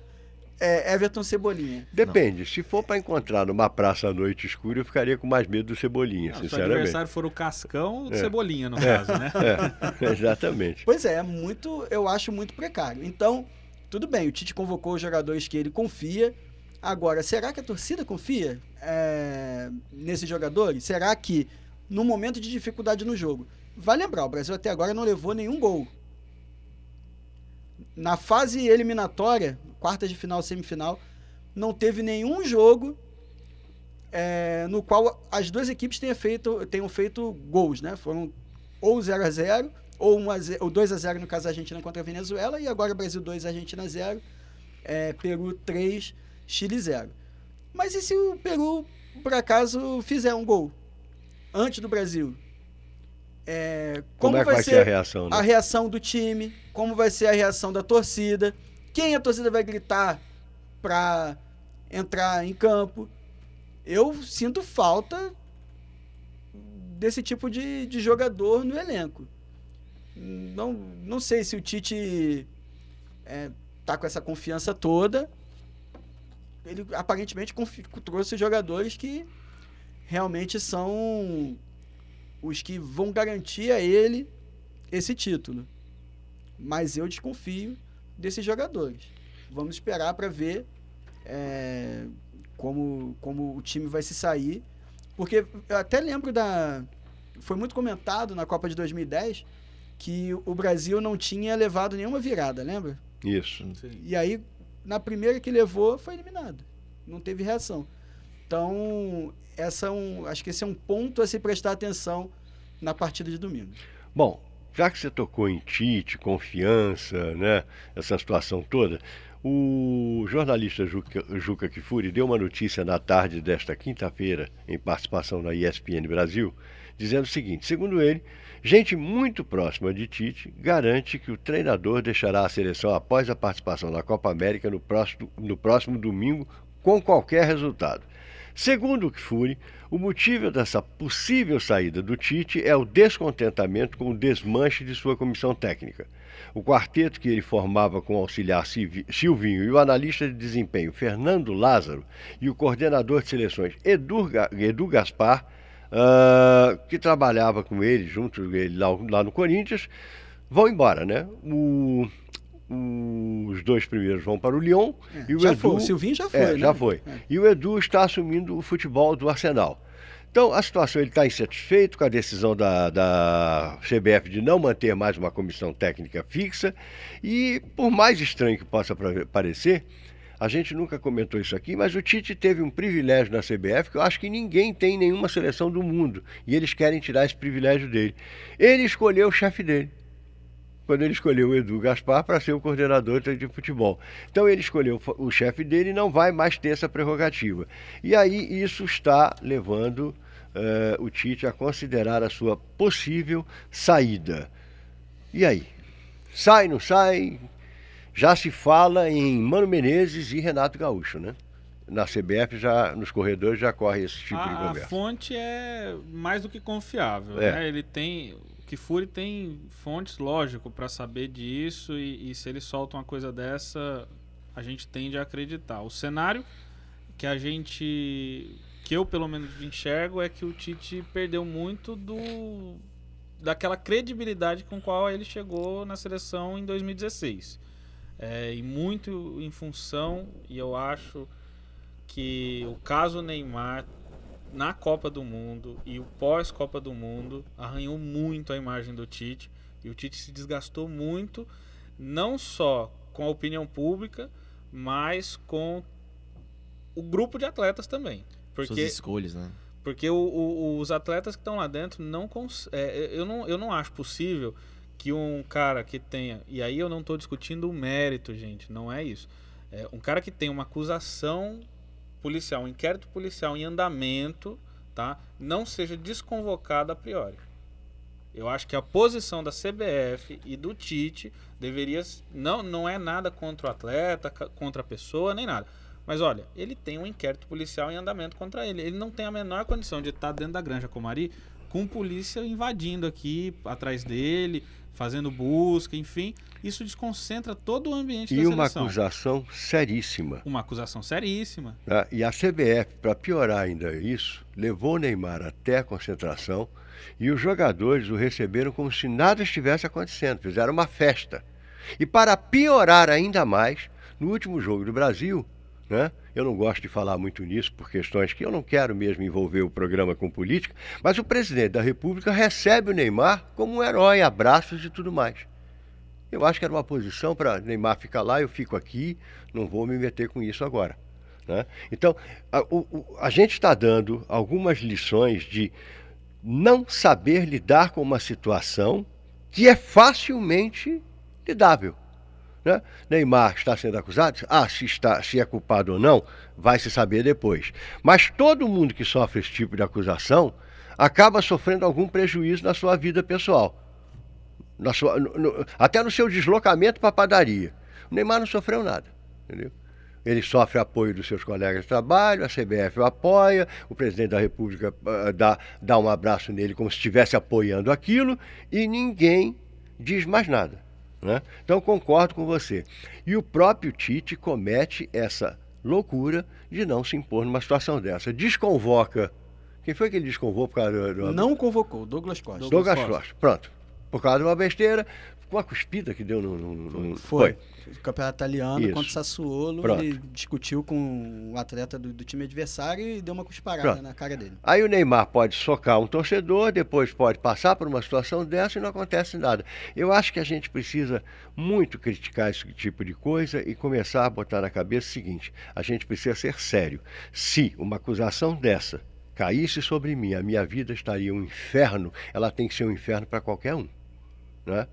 [SPEAKER 4] é, Everton Cebolinha?
[SPEAKER 1] Depende. Se for para encontrar numa praça à noite escura, eu ficaria com mais medo do Cebolinha,
[SPEAKER 3] Não, se o
[SPEAKER 1] sinceramente.
[SPEAKER 3] adversário for o Cascão, o
[SPEAKER 1] É.
[SPEAKER 3] Cebolinha, no caso, né? *laughs*
[SPEAKER 1] É, exatamente.
[SPEAKER 4] Pois é, é muito, eu acho muito precário. Então, tudo bem, o Tite convocou os jogadores que ele confia. Agora, será que a torcida confia é, nesses jogadores? Será que, no momento de dificuldade no jogo, vai lembrar, o Brasil até agora não levou nenhum gol. Na fase eliminatória, quartas de final, semifinal, não teve nenhum jogo é, no qual as duas equipes tenham feito, tenham feito gols, né? Foram ou 0 a 0 ou, 1 a 0, ou 2 a 0 no caso da Argentina contra a Venezuela, e agora Brasil 2, Argentina 0, é, Peru 3, Chile 0. Mas e se o Peru, por acaso, fizer um gol antes do Brasil? É,
[SPEAKER 1] Como, é que vai ser, a reação, né?
[SPEAKER 4] a reação do time, como vai ser a reação da torcida, quem a torcida vai gritar para entrar em campo. Eu sinto falta desse tipo de, de jogador no elenco. Não, não sei se o Tite é, tá com essa confiança toda. Ele aparentemente trouxe jogadores que realmente são os que vão garantir a ele esse título. Mas eu desconfio desses jogadores. Vamos esperar para ver é, como, como o time vai se sair. Porque eu até lembro da. Foi muito comentado na Copa de 2010 que o Brasil não tinha levado nenhuma virada, lembra?
[SPEAKER 1] Isso.
[SPEAKER 4] E aí, na primeira que levou, foi eliminado. Não teve reação. Então, essa é um, acho que esse é um ponto a se prestar atenção na partida de domingo.
[SPEAKER 1] Bom, já que você tocou em Tite, confiança, né? Essa situação toda, o jornalista Juca, Juca Kifuri deu uma notícia na tarde desta quinta-feira, em participação na ESPN Brasil, dizendo o seguinte: segundo ele, gente muito próxima de Tite garante que o treinador deixará a seleção após a participação na Copa América no próximo, no próximo domingo, com qualquer resultado. Segundo o Kfouri, o motivo dessa possível saída do Tite é o descontentamento com o desmanche de sua comissão técnica. O quarteto que ele formava com o auxiliar Silvi- Silvinho e o analista de desempenho Fernando Lázaro e o coordenador de seleções Edu, Edu Gaspar, ah, que trabalhava com ele, junto com ele lá, lá no Corinthians, vão embora, né? O- os dois primeiros vão para o Lyon e o
[SPEAKER 4] já
[SPEAKER 1] Edu
[SPEAKER 4] foi, o Silvinho já foi,
[SPEAKER 1] é,
[SPEAKER 4] né?
[SPEAKER 1] já foi.
[SPEAKER 4] É.
[SPEAKER 1] E o Edu está assumindo o futebol do Arsenal. Então, a situação, ele está insatisfeito com a decisão da, da CBF de não manter mais uma comissão técnica fixa. E, por mais estranho que possa parecer, a gente nunca comentou isso aqui, mas o Tite teve um privilégio na CBF que eu acho que ninguém tem em nenhuma seleção do mundo. E eles querem tirar esse privilégio dele. Ele escolheu o chefe dele quando ele escolheu o Edu Gaspar para ser o coordenador de futebol. Então ele escolheu o chefe dele e não vai mais ter essa prerrogativa. E aí isso está levando eh, o Tite a considerar a sua possível saída. E aí? Sai, não sai? Já se fala em Mano Menezes e Renato Gaúcho, né? Na CBF, já, nos corredores, já corre esse tipo de
[SPEAKER 3] a, a
[SPEAKER 1] conversa.
[SPEAKER 3] fonte é mais do que confiável.
[SPEAKER 1] É.
[SPEAKER 3] né? Ele tem. Kifuri tem fontes, lógico, para saber disso e, e se ele solta uma coisa dessa, a gente tende a acreditar. O cenário que a gente. que eu pelo menos enxergo é que o Tite perdeu muito do. daquela credibilidade com qual ele chegou na seleção em 2016. É, e muito em função, e eu acho que o caso Neymar na Copa do Mundo e o pós-Copa do Mundo arranhou muito a imagem do Tite. E o Tite se desgastou muito, não só com a opinião pública, mas com o grupo de atletas também.
[SPEAKER 2] Suas
[SPEAKER 3] Porque
[SPEAKER 2] escolhas, né?
[SPEAKER 3] porque o- o- os atletas que estão lá dentro não, é, eu não eu não acho possível que um cara que tenha e aí eu não estou discutindo o mérito gente não é isso é, um cara que tem uma acusação policial um inquérito policial em andamento tá? Não seja desconvocado a priori. Eu acho que a posição da CBF e do Tite deveria não não é nada contra o atleta contra a pessoa nem nada. Mas olha, ele tem um inquérito policial em andamento contra ele. Ele não tem a menor condição de estar dentro da Granja Comari com polícia invadindo aqui atrás dele, fazendo busca, enfim. Isso desconcentra todo o ambiente
[SPEAKER 1] E
[SPEAKER 3] da
[SPEAKER 1] uma
[SPEAKER 3] seleção.
[SPEAKER 1] acusação seríssima.
[SPEAKER 3] Uma acusação seríssima.
[SPEAKER 1] tá? E a CBF, para piorar ainda isso, levou o Neymar até a concentração e os jogadores o receberam como se nada estivesse acontecendo, fizeram uma festa. E para piorar ainda mais, no último jogo do Brasil, né? Eu não gosto de falar muito nisso por questões que eu não quero mesmo envolver o programa com política, mas o presidente da República recebe o Neymar como um herói, abraços e tudo mais. Eu acho que era uma posição para Neymar ficar lá, eu fico aqui, não vou me meter com isso agora. né? Então, a, o- a gente está dando algumas lições de não saber lidar com uma situação que é facilmente lidável. Né? Neymar está sendo acusado? Ah, se, está, se é culpado ou não, vai se saber depois. Mas todo mundo que sofre esse tipo de acusação acaba sofrendo algum prejuízo na sua vida pessoal. Na sua, no- no- até no seu deslocamento para a padaria. O Neymar não sofreu nada. Entendeu? Ele sofre apoio dos seus colegas de trabalho, a CBF o apoia, o presidente da República ah, dá, dá um abraço nele como se estivesse apoiando aquilo, e ninguém diz mais nada. Né? Então concordo com você. E o próprio Tite comete essa loucura de não se impor numa situação dessa. Desconvoca. Quem foi que ele desconvocou por causa do.
[SPEAKER 4] Não convocou, Douglas Costa.
[SPEAKER 1] Douglas Costa. Pronto. Por causa de uma besteira, com uma cuspida que deu no. no- no-
[SPEAKER 4] Foi. O campeonato italiano
[SPEAKER 1] Isso.
[SPEAKER 4] contra o Sassuolo,
[SPEAKER 1] Pronto.
[SPEAKER 4] ele discutiu com o atleta do, do time adversário e deu uma cusparada
[SPEAKER 1] Pronto.
[SPEAKER 4] na cara dele.
[SPEAKER 1] Aí o Neymar pode socar um torcedor, depois pode passar por uma situação dessa e não acontece nada. Eu acho que a gente precisa muito criticar esse tipo de coisa e começar a botar na cabeça o seguinte: a gente precisa ser sério. Se uma acusação dessa caísse sobre mim, a minha vida estaria um inferno, ela tem que ser um inferno para qualquer um. Né?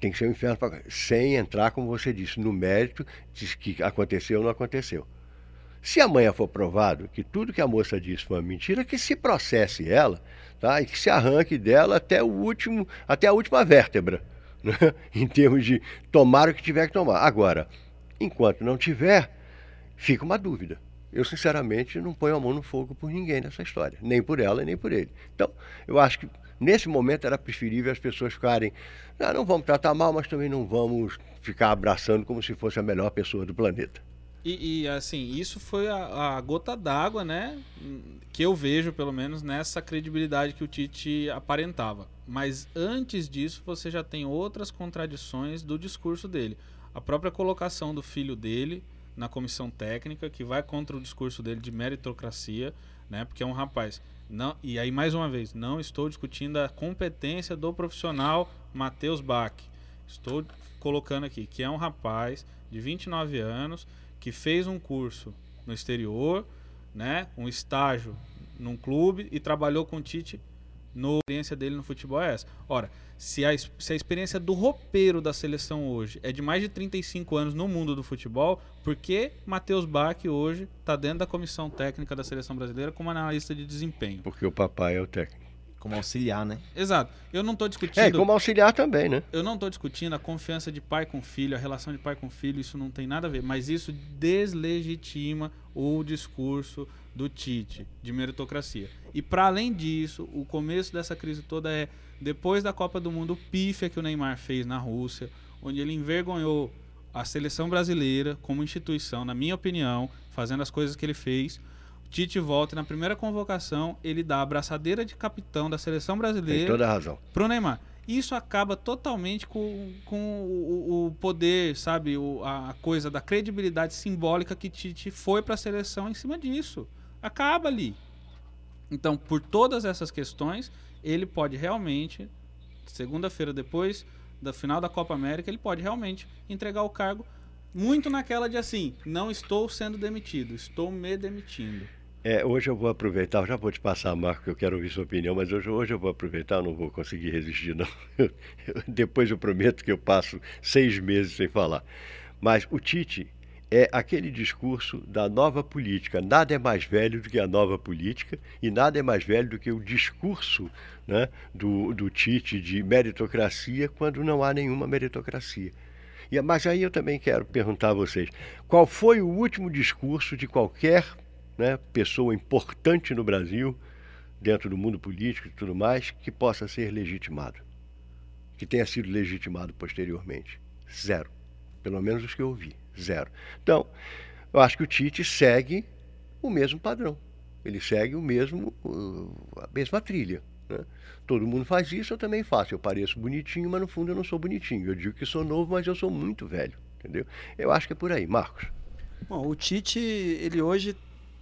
[SPEAKER 1] Tem que ser um inferno pra... sem entrar, como você disse, no mérito de que aconteceu ou não aconteceu. Se amanhã for provado que tudo que a moça disse foi uma mentira, que se processe ela, tá? E que se arranque dela até o último, até a última vértebra, *laughs* né? em termos de tomar o que tiver que tomar. Agora, enquanto não tiver, fica uma dúvida. Eu, sinceramente, não ponho a mão no fogo por ninguém nessa história, nem por ela, nem por ele. Então, eu acho que nesse momento era preferível as pessoas ficarem, "Ah, não vamos tratar mal, mas também não vamos ficar abraçando como se fosse a melhor pessoa do planeta.
[SPEAKER 3] E, e, assim, isso foi a, a gota d'água, né? Que eu vejo, pelo menos, nessa credibilidade que o Tite aparentava. Mas antes disso, você já tem outras contradições do discurso dele. A própria colocação do filho dele na comissão técnica, que vai contra o discurso dele de meritocracia, né? Porque é um rapaz. Não, e aí, mais uma vez, não estou discutindo a competência do profissional Matheus Bach. Estou colocando aqui que é um rapaz de 29 anos que fez um curso no exterior, né, um estágio num clube e trabalhou com o Tite no a experiência dele no futebol é essa. Ora, se a, se a experiência do roupeiro da seleção hoje é de mais de 35 anos no mundo do futebol, por que Matheus Bach hoje está dentro da comissão técnica da seleção brasileira como analista de desempenho?
[SPEAKER 1] Porque o papai é o técnico.
[SPEAKER 2] Como auxiliar, né?
[SPEAKER 3] Exato. Eu não estou discutindo.
[SPEAKER 1] É, como auxiliar também, né?
[SPEAKER 3] Eu não estou discutindo a confiança de pai com filho, a relação de pai com filho, isso não tem nada a ver. Mas isso deslegitima o discurso do Tite de meritocracia. E para além disso, o começo dessa crise toda é depois da Copa do Mundo pífia que o Neymar fez na Rússia, onde ele envergonhou a seleção brasileira como instituição, na minha opinião, fazendo as coisas que ele fez. Tite volta e na primeira convocação ele dá a abraçadeira de capitão da seleção
[SPEAKER 1] Tem
[SPEAKER 3] brasileira
[SPEAKER 1] toda a razão.
[SPEAKER 3] pro Neymar. Isso acaba totalmente com, com o, o poder, sabe? O- a coisa da credibilidade simbólica que Tite foi para a seleção em cima disso. Acaba ali. Então, por todas essas questões, ele pode realmente, segunda-feira depois da final da Copa América, ele pode realmente entregar o cargo muito naquela de assim: não estou sendo demitido, estou me demitindo.
[SPEAKER 1] É, hoje eu vou aproveitar, eu já vou te passar, Marco, que eu quero ouvir sua opinião, mas hoje, hoje eu vou aproveitar, eu não vou conseguir resistir, não. *laughs* Depois eu prometo que eu passo seis meses sem falar. Mas o Tite é aquele discurso da nova política. Nada é mais velho do que a nova política e nada é mais velho do que o discurso né, do, do Tite de meritocracia quando não há nenhuma meritocracia. E, mas aí eu também quero perguntar a vocês: qual foi o último discurso de qualquer né, pessoa importante no Brasil, dentro do mundo político e tudo mais, que possa ser legitimado? Que tenha sido legitimado posteriormente? Zero. Pelo menos os que eu ouvi. Zero. Então, eu acho que o Tite segue o mesmo padrão. Ele segue o mesmo, uh, a mesma trilha. né? Todo mundo faz isso, eu também faço. Eu pareço bonitinho, mas no fundo eu não sou bonitinho. Eu digo que sou novo, mas eu sou muito velho. Entendeu? Eu acho que é por aí. Marcos.
[SPEAKER 4] Bom, o Tite, ele hoje,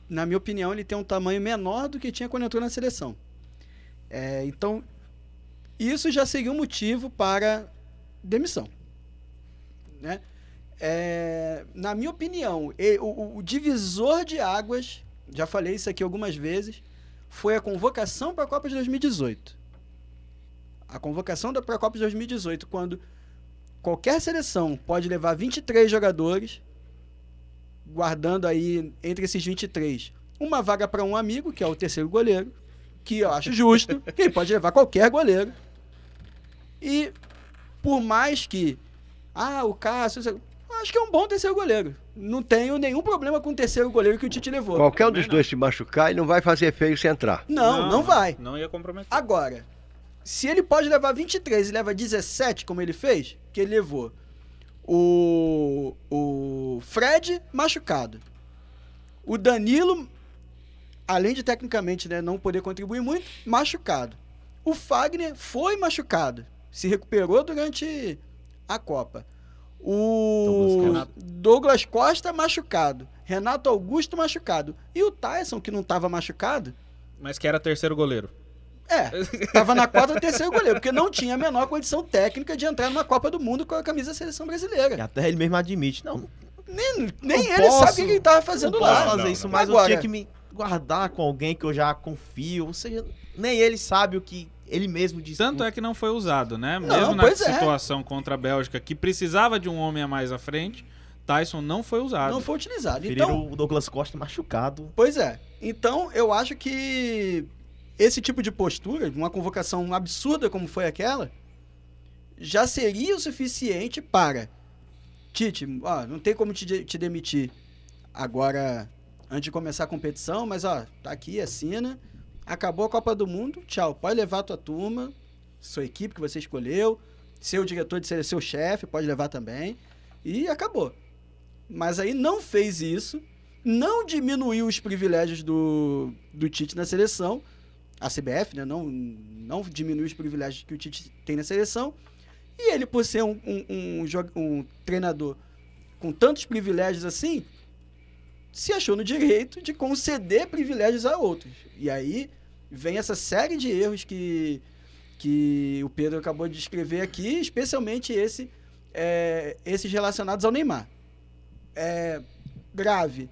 [SPEAKER 4] na minha opinião, ele tem um tamanho menor do que tinha quando entrou na seleção. É, então, isso já seria um motivo para demissão. Né? É, na minha opinião, o, o- divisor de águas, já falei isso aqui algumas vezes, foi a convocação para a Copa de 2018. A convocação para a Copa de 2018, quando qualquer seleção pode levar 23 jogadores, guardando aí entre esses 23 uma vaga para um amigo, que é o terceiro goleiro, que eu acho justo, *laughs* que ele pode levar qualquer goleiro. E por mais que ah, o Cássio, acho que é um bom terceiro goleiro. Não tenho nenhum problema com o terceiro goleiro que o Tite levou.
[SPEAKER 1] Qualquer um dos
[SPEAKER 3] não.
[SPEAKER 1] dois se machucar, ele não vai fazer feio se entrar.
[SPEAKER 4] Não, não, vai.
[SPEAKER 3] Não ia comprometer.
[SPEAKER 4] Agora, se ele pode levar 23 e leva 17, como ele fez, que ele levou o, o Fred machucado. O Danilo, além de tecnicamente né, não poder contribuir muito, machucado. O Fagner foi machucado. Se recuperou durante a Copa. O
[SPEAKER 2] Douglas
[SPEAKER 4] Douglas Costa machucado. Renato Augusto machucado. E o Tyson, que não estava machucado,
[SPEAKER 3] Mas que era terceiro goleiro.
[SPEAKER 4] é, tava na do terceiro goleiro, porque não tinha a menor condição técnica de entrar numa Copa do Mundo com a camisa da seleção
[SPEAKER 2] E
[SPEAKER 4] brasileira.
[SPEAKER 2] até ele mesmo admite, não,
[SPEAKER 4] Nem, nem
[SPEAKER 2] não
[SPEAKER 4] ele
[SPEAKER 2] posso-
[SPEAKER 4] sabe o que ele tava fazendo
[SPEAKER 2] não
[SPEAKER 4] lá.
[SPEAKER 2] posso fazer
[SPEAKER 3] Não,
[SPEAKER 2] isso,
[SPEAKER 3] não.
[SPEAKER 2] mas eu
[SPEAKER 4] Agora-
[SPEAKER 2] tinha que me guardar com alguém que eu já confio. Ou seja, nem ele sabe o que ele mesmo disse.
[SPEAKER 3] Tanto é que não foi usado, né?
[SPEAKER 4] Não,
[SPEAKER 3] Mesmo na
[SPEAKER 4] é.
[SPEAKER 3] situação contra a Bélgica, que precisava de um homem a mais à frente, Tyson não foi usado.
[SPEAKER 4] Não foi utilizado.
[SPEAKER 2] Preferiram
[SPEAKER 4] Então,
[SPEAKER 2] o Douglas Costa machucado.
[SPEAKER 4] pois é. Então, eu acho que esse tipo de postura, uma convocação absurda como foi aquela, já seria o suficiente para Tite, ó, não tem como te, de- te demitir agora antes de começar a competição, mas ó, tá aqui, assina. Acabou a Copa do Mundo, tchau. Pode levar a tua turma, sua equipe que você escolheu, seu diretor de ser seu chefe, pode levar também. E acabou. Mas aí não fez isso, não diminuiu os privilégios do, do Tite na seleção, a CBF, né? Não, não diminuiu os privilégios que o Tite tem na seleção. E ele, por ser um, um, um, um treinador com tantos privilégios assim, se achou no direito de conceder privilégios a outros. E aí vem essa série de erros que, que o Pedro acabou de descrever aqui, especialmente esse, é, esses relacionados ao Neymar. É grave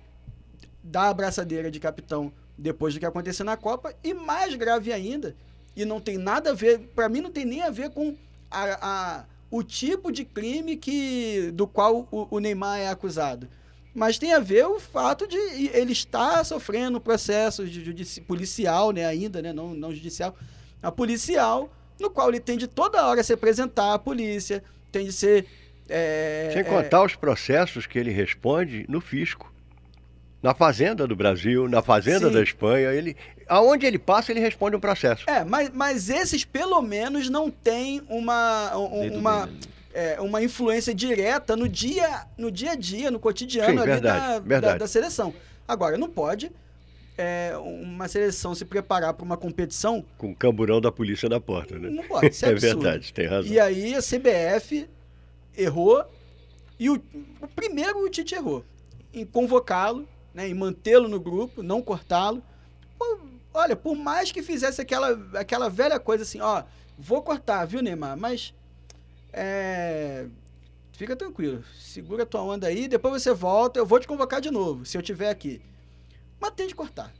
[SPEAKER 4] dar a abraçadeira de capitão depois do que aconteceu na Copa e mais grave ainda, e não tem nada a ver, para mim não tem nem a ver com a, a- o tipo de crime que do qual o, o Neymar é acusado. Mas tem a ver o fato de ele estar sofrendo processo judici- policial, né, ainda, né, não, não judicial, a policial, no qual ele tem de toda hora se apresentar à polícia, tem de ser é,
[SPEAKER 1] Sem
[SPEAKER 4] é,
[SPEAKER 1] contar os processos que ele responde no fisco. Na Fazenda do Brasil, na Fazenda
[SPEAKER 4] Sim.
[SPEAKER 1] da Espanha, ele, aonde ele passa, ele responde um processo.
[SPEAKER 4] É, mas, mas esses pelo menos não têm uma, um- uma,
[SPEAKER 2] dele.
[SPEAKER 4] É, uma influência direta no dia, no dia a dia, no cotidiano
[SPEAKER 1] Sim,
[SPEAKER 4] ali
[SPEAKER 1] verdade,
[SPEAKER 4] da,
[SPEAKER 1] verdade.
[SPEAKER 4] Da, da seleção. Agora, não pode é, uma seleção se preparar para uma competição,
[SPEAKER 1] Com o camburão da polícia na porta, né?
[SPEAKER 4] não pode, isso é, *laughs*
[SPEAKER 1] É verdade, tem razão.
[SPEAKER 4] E aí a CBF errou e o, o primeiro o Tite errou em convocá-lo, né, em mantê-lo no grupo, não cortá-lo. Olha, por mais que fizesse aquela, aquela velha coisa assim, ó, vou cortar, viu, Neymar? Mas é, fica tranquilo, segura tua onda aí, depois você volta, eu vou te convocar de novo, se eu tiver aqui. Mas tem de cortar.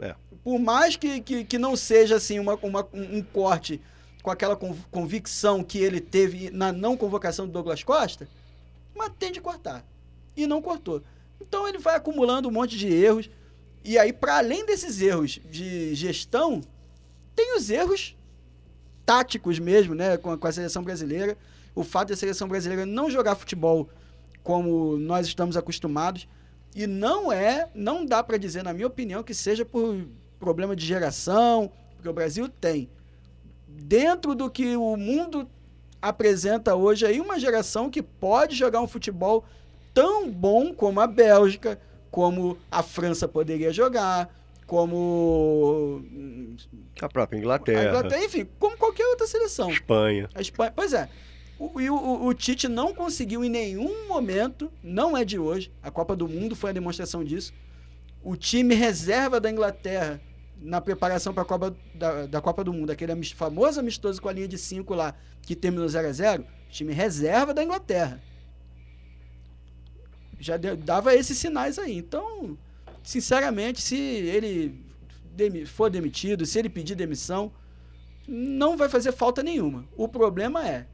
[SPEAKER 1] É.
[SPEAKER 4] Por mais que, que, que não seja assim uma, uma- um corte com aquela con- convicção que ele teve na não convocação do Douglas Costa, mas tem de cortar. E não cortou. Então ele vai acumulando um monte de erros. E aí, para além desses erros de gestão, tem os erros táticos mesmo, né? Com a, com a seleção brasileira. O fato da seleção brasileira não jogar futebol como nós estamos acostumados. E não é, não dá para dizer, na minha opinião, que seja por problema de geração, porque o Brasil tem. Dentro do que o mundo apresenta hoje aí, uma geração que pode jogar um futebol tão bom como a Bélgica, como a França poderia jogar, como
[SPEAKER 1] A própria
[SPEAKER 4] a
[SPEAKER 1] Inglaterra,
[SPEAKER 4] Inglaterra, enfim, como qualquer outra seleção.
[SPEAKER 1] Espanha.
[SPEAKER 4] A Espanha, pois é. O, e o, o- Tite não conseguiu em nenhum momento, não é de hoje, a Copa do Mundo foi a demonstração disso. O time reserva da Inglaterra na preparação para a Copa da, da Copa do Mundo, aquele famoso amistoso com a linha de 5 lá, que terminou 0 a 0 time reserva da Inglaterra. Já dava esses sinais aí. Então, sinceramente, se ele for demitido, se ele pedir demissão, não vai fazer falta nenhuma. O problema é,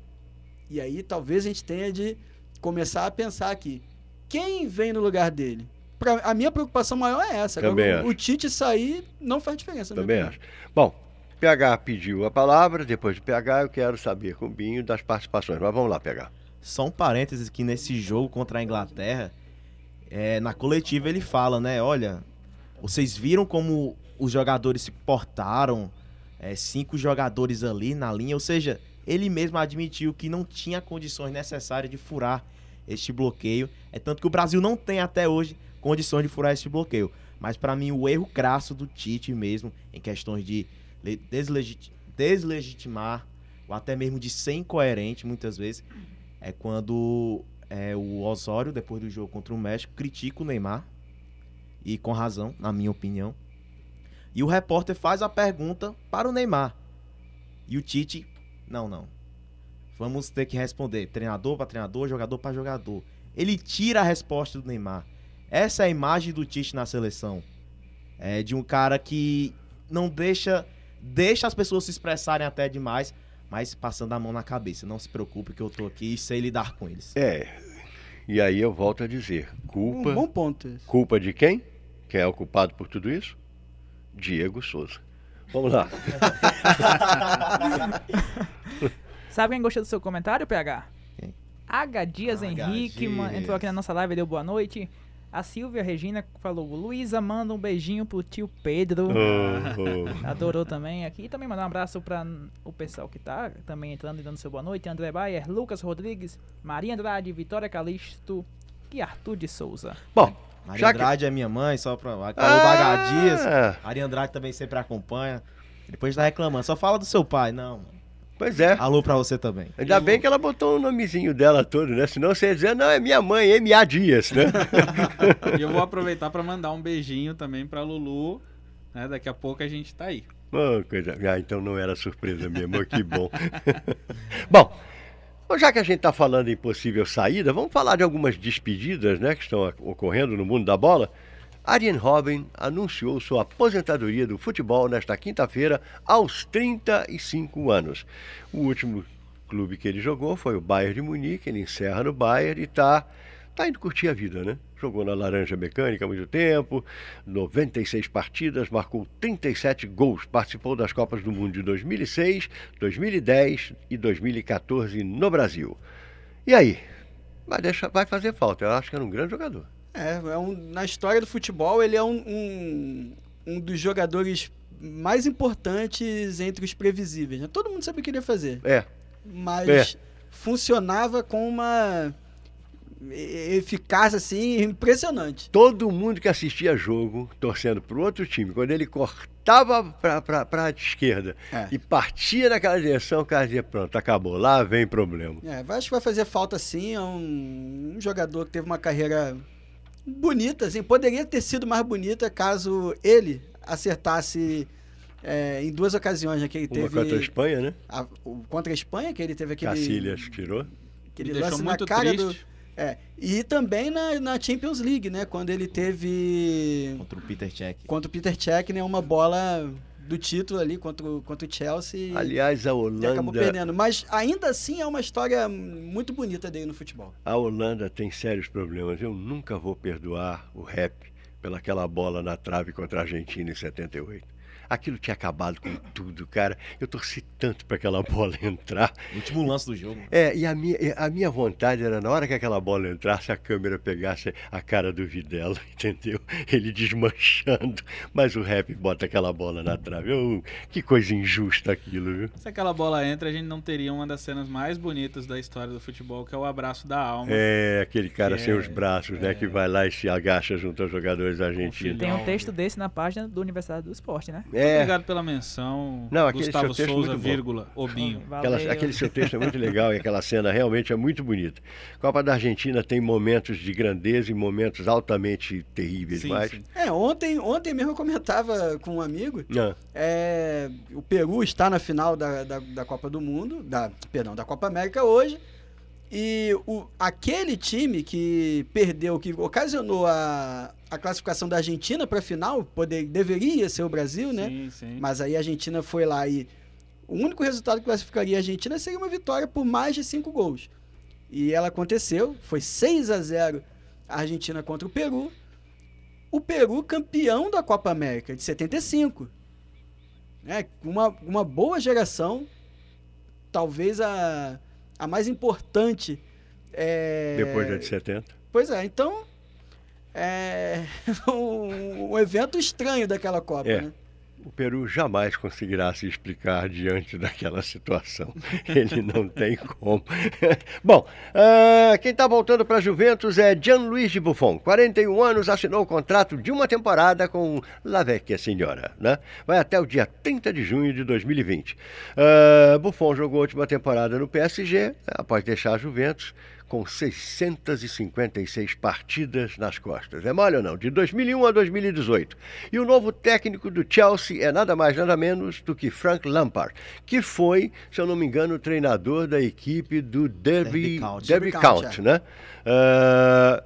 [SPEAKER 4] e aí talvez a gente tenha de começar a pensar aqui, quem vem no lugar dele? Pra, a minha preocupação maior é essa.
[SPEAKER 1] Também
[SPEAKER 4] Agora, o,
[SPEAKER 1] acho.
[SPEAKER 4] o Tite sair não faz diferença. na
[SPEAKER 1] Também acho. Bom, PH pediu a palavra, depois de PH eu quero saber com o Binho das participações. Mas vamos lá, PH.
[SPEAKER 2] Só um parênteses que nesse jogo contra a Inglaterra, é, na coletiva ele fala, né? Olha, vocês viram como os jogadores se portaram, é, cinco jogadores ali na linha, ou seja, ele mesmo admitiu que não tinha condições necessárias de furar este bloqueio. É tanto que o Brasil não tem até hoje condições de furar este bloqueio. Mas pra mim o erro crasso do Tite mesmo, em questões de le- deslegiti- deslegitimar, ou até mesmo de ser incoerente muitas vezes, é quando é, o Osório, depois do jogo contra o México, critica o Neymar. E com razão, na minha opinião. E o repórter faz a pergunta para o Neymar. E o Tite, não, não. Vamos ter que responder. Treinador para treinador, jogador para jogador. Ele tira a resposta do Neymar. Essa é a imagem do Tite na seleção. É de um cara que não deixa deixa as pessoas se expressarem até demais, mas passando a mão na cabeça. Não se preocupe que eu tô aqui e sei lidar com eles.
[SPEAKER 1] É, e aí eu volto a dizer, culpa,
[SPEAKER 4] Um bom ponto. esse.
[SPEAKER 1] culpa de quem? Quem é o culpado por tudo isso? Diego Souza. Vamos lá. *laughs*
[SPEAKER 5] Sabe quem gostou do seu comentário, PH?
[SPEAKER 2] Quem?
[SPEAKER 5] H. Dias
[SPEAKER 2] H.
[SPEAKER 5] Henrique
[SPEAKER 2] Dias.
[SPEAKER 5] entrou aqui na nossa live e deu boa noite. A Silvia Regina falou: Luísa, manda um beijinho pro tio Pedro.
[SPEAKER 1] Oh, *laughs*
[SPEAKER 5] Adorou também aqui. E também mandar um abraço para o pessoal que tá também entrando e dando seu boa noite. André Bayer, Lucas Rodrigues, Maria Andrade, Vitória Calixto e Arthur de Souza.
[SPEAKER 1] Bom,
[SPEAKER 2] Maria
[SPEAKER 1] Já que-
[SPEAKER 2] Andrade é minha mãe, só pra. Falou. Dias.
[SPEAKER 1] Ah,
[SPEAKER 2] Maria Andrade também sempre acompanha. Depois tá reclamando. Só fala do seu pai. Não. mano.
[SPEAKER 1] Pois é.
[SPEAKER 2] Alô pra você também.
[SPEAKER 1] Ainda bem que ela botou o nomezinho dela todo, né? Senão você ia dizer, não, é minha mãe, M.A. Dias, né?
[SPEAKER 3] E eu vou aproveitar para mandar um beijinho também para Lulu. Né? Daqui a pouco a gente tá aí.
[SPEAKER 1] Oh, coisa... Ah, então não era surpresa mesmo, que bom. *laughs* bom, já que a gente está falando em possível saída, vamos falar de algumas despedidas né, que estão ocorrendo no mundo da bola. Arjen Robben anunciou sua aposentadoria do futebol nesta quinta-feira aos 35 anos. O último clube que ele jogou foi o Bayern de Munique, ele encerra no Bayern e está tá indo curtir a vida, né? Jogou na Laranja Mecânica há muito tempo, 96 partidas, marcou 37 gols, participou das Copas do Mundo de 2006, 2010 e 2014 no Brasil. E aí? Vai, vai fazer falta, eu acho que era um grande jogador.
[SPEAKER 4] É, é um- na história do futebol, ele é um, um, um dos jogadores mais importantes entre os previsíveis. né? Todo mundo sabe o que ele ia fazer.
[SPEAKER 1] É,
[SPEAKER 4] Mas
[SPEAKER 1] É.
[SPEAKER 4] funcionava com uma e- eficaz, assim, impressionante.
[SPEAKER 1] Todo mundo que assistia jogo, torcendo pro outro time, quando ele cortava pra, pra esquerda
[SPEAKER 4] É.
[SPEAKER 1] e partia naquela direção, o cara dizia, pronto, acabou, lá vem problema.
[SPEAKER 4] É, acho que vai fazer falta sim. É um, um jogador que teve uma carreira bonita, assim. Poderia ter sido mais bonita caso ele acertasse é, em duas ocasiões, né? Que ele
[SPEAKER 1] Uma
[SPEAKER 4] teve.
[SPEAKER 1] contra a Espanha, né?
[SPEAKER 4] a- o- contra a Espanha, que ele teve aquele.
[SPEAKER 1] Cacilhas tirou.
[SPEAKER 4] aquele
[SPEAKER 3] Me deixou
[SPEAKER 4] lance na cara do.
[SPEAKER 3] triste.
[SPEAKER 4] É, e também na, na Champions League, né? Quando ele teve
[SPEAKER 2] Contra o Peter Cech.
[SPEAKER 4] contra o Peter Cech, né? Uma bola do título ali contra o, contra o Chelsea.
[SPEAKER 1] Aliás, a
[SPEAKER 4] e acabou
[SPEAKER 1] Holanda,
[SPEAKER 4] perdendo. Mas ainda assim é uma história muito bonita dele no futebol.
[SPEAKER 1] a Holanda tem sérios problemas. Eu nunca vou perdoar o rap pelaquela bola na trave contra a Argentina em 78. Aquilo tinha acabado com tudo, cara. Eu torci tanto para aquela bola entrar.
[SPEAKER 2] Último lance do jogo.
[SPEAKER 1] É, e a minha, a minha vontade era, na hora que aquela bola entrasse, a câmera pegasse a cara do Videla, *laughs* entendeu? Ele desmanchando. Mas o rap bota aquela bola na trave. Oh, que coisa injusta aquilo, viu?
[SPEAKER 3] Se aquela bola entra, a gente não teria uma das cenas mais bonitas da história do futebol, que é o abraço da alma.
[SPEAKER 1] É, aquele cara
[SPEAKER 3] Que
[SPEAKER 1] sem
[SPEAKER 3] é-
[SPEAKER 1] os braços, né?
[SPEAKER 3] é.
[SPEAKER 1] Que vai lá e se agacha junto aos jogadores argentinos.
[SPEAKER 5] Tem um
[SPEAKER 3] Não,
[SPEAKER 5] texto desse na página do Universidade do Esporte, né?
[SPEAKER 1] É,
[SPEAKER 3] Obrigado pela menção.
[SPEAKER 1] Não, aquele
[SPEAKER 3] Gustavo
[SPEAKER 1] seu texto é
[SPEAKER 3] Souza,
[SPEAKER 1] muito bom.
[SPEAKER 3] vírgula, Obinho.
[SPEAKER 1] Aquela- aquele seu texto é muito legal e aquela cena realmente é muito bonita. Copa da Argentina tem momentos de grandeza e momentos altamente terríveis,
[SPEAKER 3] Sim,
[SPEAKER 1] mas.
[SPEAKER 3] sim.
[SPEAKER 4] É, ontem, ontem mesmo eu comentava com um amigo.
[SPEAKER 1] Não.
[SPEAKER 4] É, o Peru está na final da, da, da Copa do Mundo, da, perdão, da Copa América hoje. E o, aquele time que perdeu, que ocasionou a, a classificação da Argentina para a final, poder, deveria ser o Brasil, né?
[SPEAKER 3] Sim, sim.
[SPEAKER 4] Mas aí a Argentina foi lá e o único resultado que classificaria a Argentina seria uma vitória por mais de cinco gols. E ela aconteceu, foi 6 a 0 a Argentina contra o Peru. O Peru campeão da Copa América de 75. É, uma, uma boa geração, talvez a, a mais importante. é,
[SPEAKER 1] Depois da de 70.
[SPEAKER 4] Pois é, então é *laughs* um, um evento estranho daquela Copa,
[SPEAKER 1] É.
[SPEAKER 4] né?
[SPEAKER 1] O Peru jamais conseguirá se explicar diante daquela situação. *laughs* Ele não tem como. *laughs* Bom, ah, quem está voltando para a Juventus é Gianluigi Buffon. 41 anos, assinou o contrato de uma temporada com La Vecchia Signora. Né? Vai até o dia 30 de junho de 2020. Ah, Buffon jogou a última temporada no PSG, após deixar a Juventus com 656 partidas nas costas. É mole ou não? De 2001 a 2018. E o novo técnico do Chelsea é nada mais, nada menos do que Frank Lampard, que foi, se eu não me engano, o treinador da equipe do Derby,
[SPEAKER 2] Derby County.
[SPEAKER 1] Derby
[SPEAKER 4] County,
[SPEAKER 1] County, né? Ah,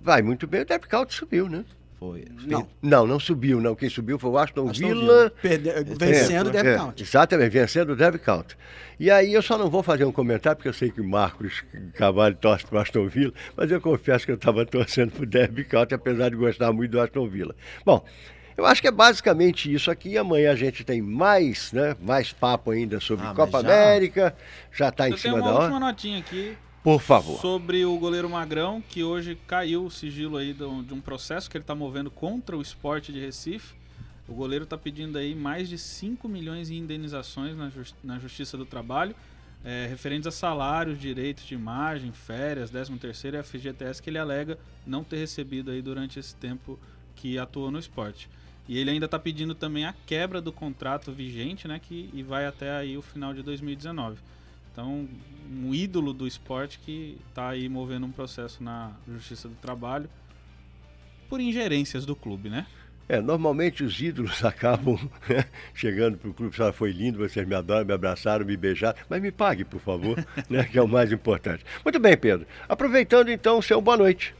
[SPEAKER 1] vai muito bem, o Derby County subiu, né?
[SPEAKER 2] Foi.
[SPEAKER 4] Não.
[SPEAKER 1] Não, não subiu, não. Quem subiu foi o Aston,
[SPEAKER 4] Aston
[SPEAKER 1] Villa.
[SPEAKER 4] Perde- vencendo o
[SPEAKER 1] É,
[SPEAKER 4] Derby
[SPEAKER 1] é,
[SPEAKER 4] County.
[SPEAKER 1] Exatamente, vencendo o Derby County. E aí eu só não vou fazer um comentário, porque eu sei que o Marcos Cavalho torce para o Aston Villa, mas eu confesso que eu estava torcendo para o Derby County, apesar de gostar muito do Aston Villa. Bom, eu acho que é basicamente isso aqui. Amanhã a gente tem mais, né, mais papo ainda sobre
[SPEAKER 2] Ah,
[SPEAKER 1] Copa
[SPEAKER 2] já?
[SPEAKER 1] América. Já está em
[SPEAKER 3] Eu tenho
[SPEAKER 1] cima
[SPEAKER 3] uma
[SPEAKER 1] da
[SPEAKER 3] última
[SPEAKER 1] hora.
[SPEAKER 3] notinha aqui
[SPEAKER 1] Por favor.
[SPEAKER 3] sobre o goleiro Magrão, que hoje caiu o sigilo aí de um, processo que ele está movendo contra o esporte de Recife. O goleiro está pedindo aí mais de 5 milhões em indenizações na, jus- na Justiça do Trabalho, eh, referentes a salários, direitos de imagem, férias, 13 terceiro e FGTS que ele alega não ter recebido aí durante esse tempo que atuou no esporte. E ele ainda está pedindo também a quebra do contrato vigente, né, que e vai até aí o final de 2019. Então, um ídolo do esporte que está aí movendo um processo na Justiça do Trabalho por ingerências do clube, né?
[SPEAKER 1] É, normalmente os ídolos *laughs* acabam chegando para o clube, só foi lindo, vocês me adoram, me abraçaram, me beijaram, mas me pague, por favor, *laughs* né, que é o mais importante. Muito bem, Pedro. Aproveitando então o seu boa noite.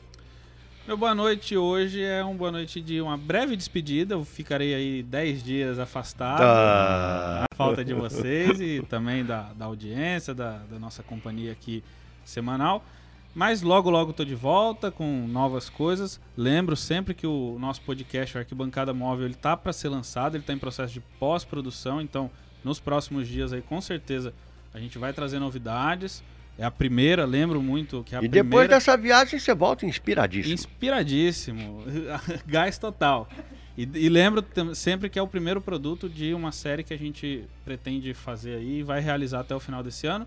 [SPEAKER 3] Meu boa noite hoje é um boa noite de uma breve despedida. Eu ficarei aí 10 dias afastado.
[SPEAKER 1] Ah.
[SPEAKER 3] A falta de vocês e também da, da audiência, da, da nossa companhia aqui semanal. Mas logo, logo tô de volta com novas coisas. Lembro sempre que o nosso podcast, o Arquibancada Móvel, ele tá para ser lançado, ele tá em processo de pós-produção, então nos próximos dias aí com certeza a gente vai trazer novidades. É a primeira, lembro muito que é a
[SPEAKER 1] e
[SPEAKER 3] primeira.
[SPEAKER 1] depois dessa viagem você volta inspiradíssimo.
[SPEAKER 3] Inspiradíssimo. *laughs* Gás total. E, e lembro sempre que é o primeiro produto de uma série que a gente pretende fazer aí e vai realizar até o final desse ano.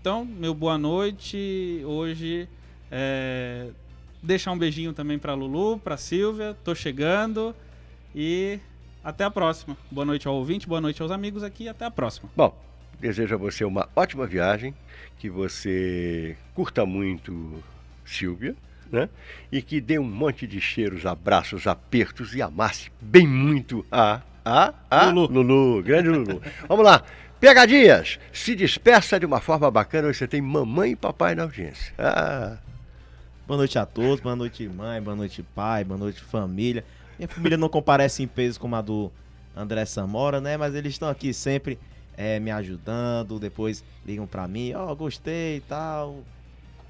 [SPEAKER 3] Então, meu boa noite hoje É, deixar um beijinho também pra Lulu, pra Silvia. Tô chegando. E até a próxima. Boa noite ao ouvinte, boa noite aos amigos aqui e até a próxima.
[SPEAKER 1] Bom, desejo a você uma ótima viagem, que você curta muito Silvia, né? E que dê um monte de cheiros, abraços, apertos e amasse bem muito a a a
[SPEAKER 3] Lulu.
[SPEAKER 1] Lulu, grande Lulu. Vamos lá. Pegadinhas, se dispersa de uma forma bacana, você tem mamãe e papai na audiência. Ah,
[SPEAKER 2] Boa noite a todos, boa noite mãe, boa noite pai, boa noite família. Minha família não comparece em peso como a do André Samora, né? Mas eles estão aqui sempre eh, me ajudando, depois ligam pra mim, ó, gostei e tal.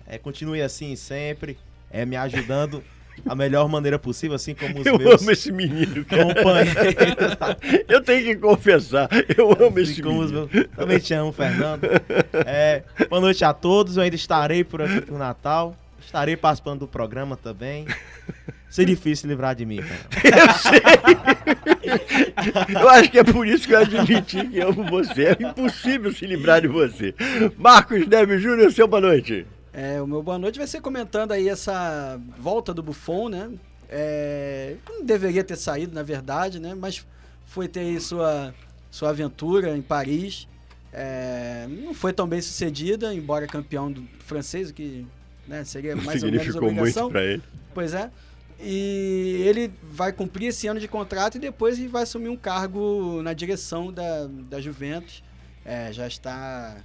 [SPEAKER 2] É, continue assim sempre, é, me ajudando a melhor maneira possível, assim como os
[SPEAKER 1] eu
[SPEAKER 2] meus
[SPEAKER 1] amo esse menino, cara.
[SPEAKER 2] companheiros. *laughs*
[SPEAKER 1] Eu tenho que confessar, eu amo esse
[SPEAKER 2] Assim os
[SPEAKER 1] menino.
[SPEAKER 2] meus- Também te amo, Fernando. É, boa noite a todos. Eu ainda estarei por aqui pro Natal. Estarei participando do programa também. Seria difícil livrar de mim, Fernando. *laughs*
[SPEAKER 1] Eu acho que é por isso que eu admiti que amo você. É impossível se livrar de você. Marcos Neves Júnior, seu boa noite.
[SPEAKER 4] É, o meu boa noite vai ser comentando aí essa volta do Buffon, né? É, não deveria ter saído, na verdade, né? Mas foi ter aí sua, sua aventura em Paris. É, não foi tão bem sucedida, embora campeão do francês, o que né, seria mais ou menos
[SPEAKER 1] Significou muito
[SPEAKER 4] obrigação.
[SPEAKER 1] pra ele.
[SPEAKER 4] Pois é. E ele vai cumprir esse ano de contrato e depois vai assumir um cargo na direção da, da Juventus. É, já está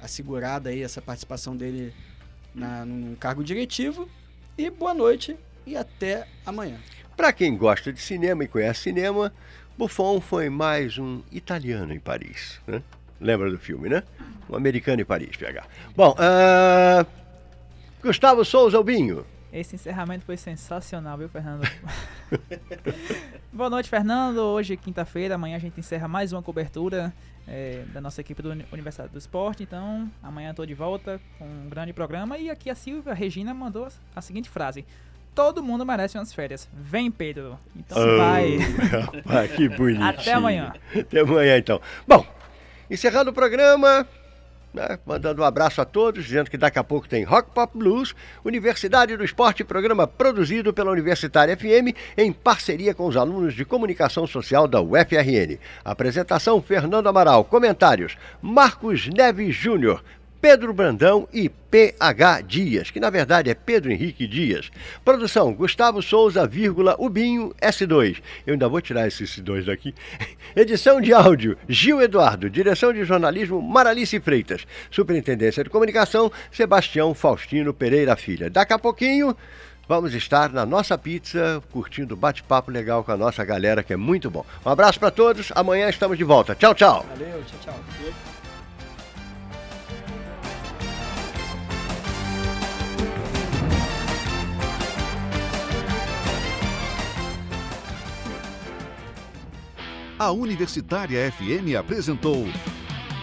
[SPEAKER 4] assegurada aí essa participação dele na, num cargo diretivo. E boa noite e até amanhã.
[SPEAKER 1] Pra quem gosta de cinema e conhece cinema, Buffon foi mais um italiano em Paris. Né? Lembra do filme, né? Um americano em Paris, PH. Bom, ah, Gustavo Souza Albinho.
[SPEAKER 5] Esse encerramento foi sensacional, viu, Fernando? *laughs* Boa noite, Fernando. Hoje, quinta-feira, amanhã a gente encerra mais uma cobertura eh, da nossa equipe do Uni- Universidade do Esporte. Então, amanhã estou de volta com um grande programa. E aqui a Silvia Regina mandou a seguinte frase: Todo mundo merece umas férias. Vem, Pedro. Então
[SPEAKER 1] Oh,
[SPEAKER 5] vai.
[SPEAKER 1] rapaz, que bonitinho. *laughs*
[SPEAKER 5] Até amanhã.
[SPEAKER 1] Até amanhã, então. Bom, encerrando o programa, né, mandando um abraço a todos, dizendo que daqui a pouco tem Rock Pop Blues, Universidade do Esporte, programa produzido pela Universitária FM em parceria com os alunos de comunicação social da UFRN. Apresentação: Fernando Amaral. Comentários: Marcos Neves Júnior. Pedro Brandão e PH Dias, que na verdade é Pedro Henrique Dias. Produção: Gustavo Souza, vírgula, Ubinho S2. Eu ainda vou tirar esse S2 daqui. *laughs* Edição de áudio: Gil Eduardo. Direção de jornalismo: Maralice Freitas. Superintendência de comunicação: Sebastião Faustino Pereira Filha. Daqui a pouquinho. Vamos estar na nossa pizza, curtindo bate-papo legal com a nossa galera, que é muito bom. Um abraço para todos, amanhã estamos de volta. Tchau, tchau.
[SPEAKER 4] Valeu, tchau, tchau.
[SPEAKER 6] A Universitária FM apresentou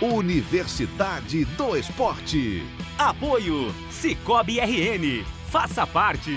[SPEAKER 6] Universidade do Esporte.
[SPEAKER 7] Apoio Cicobi RN. Faça parte.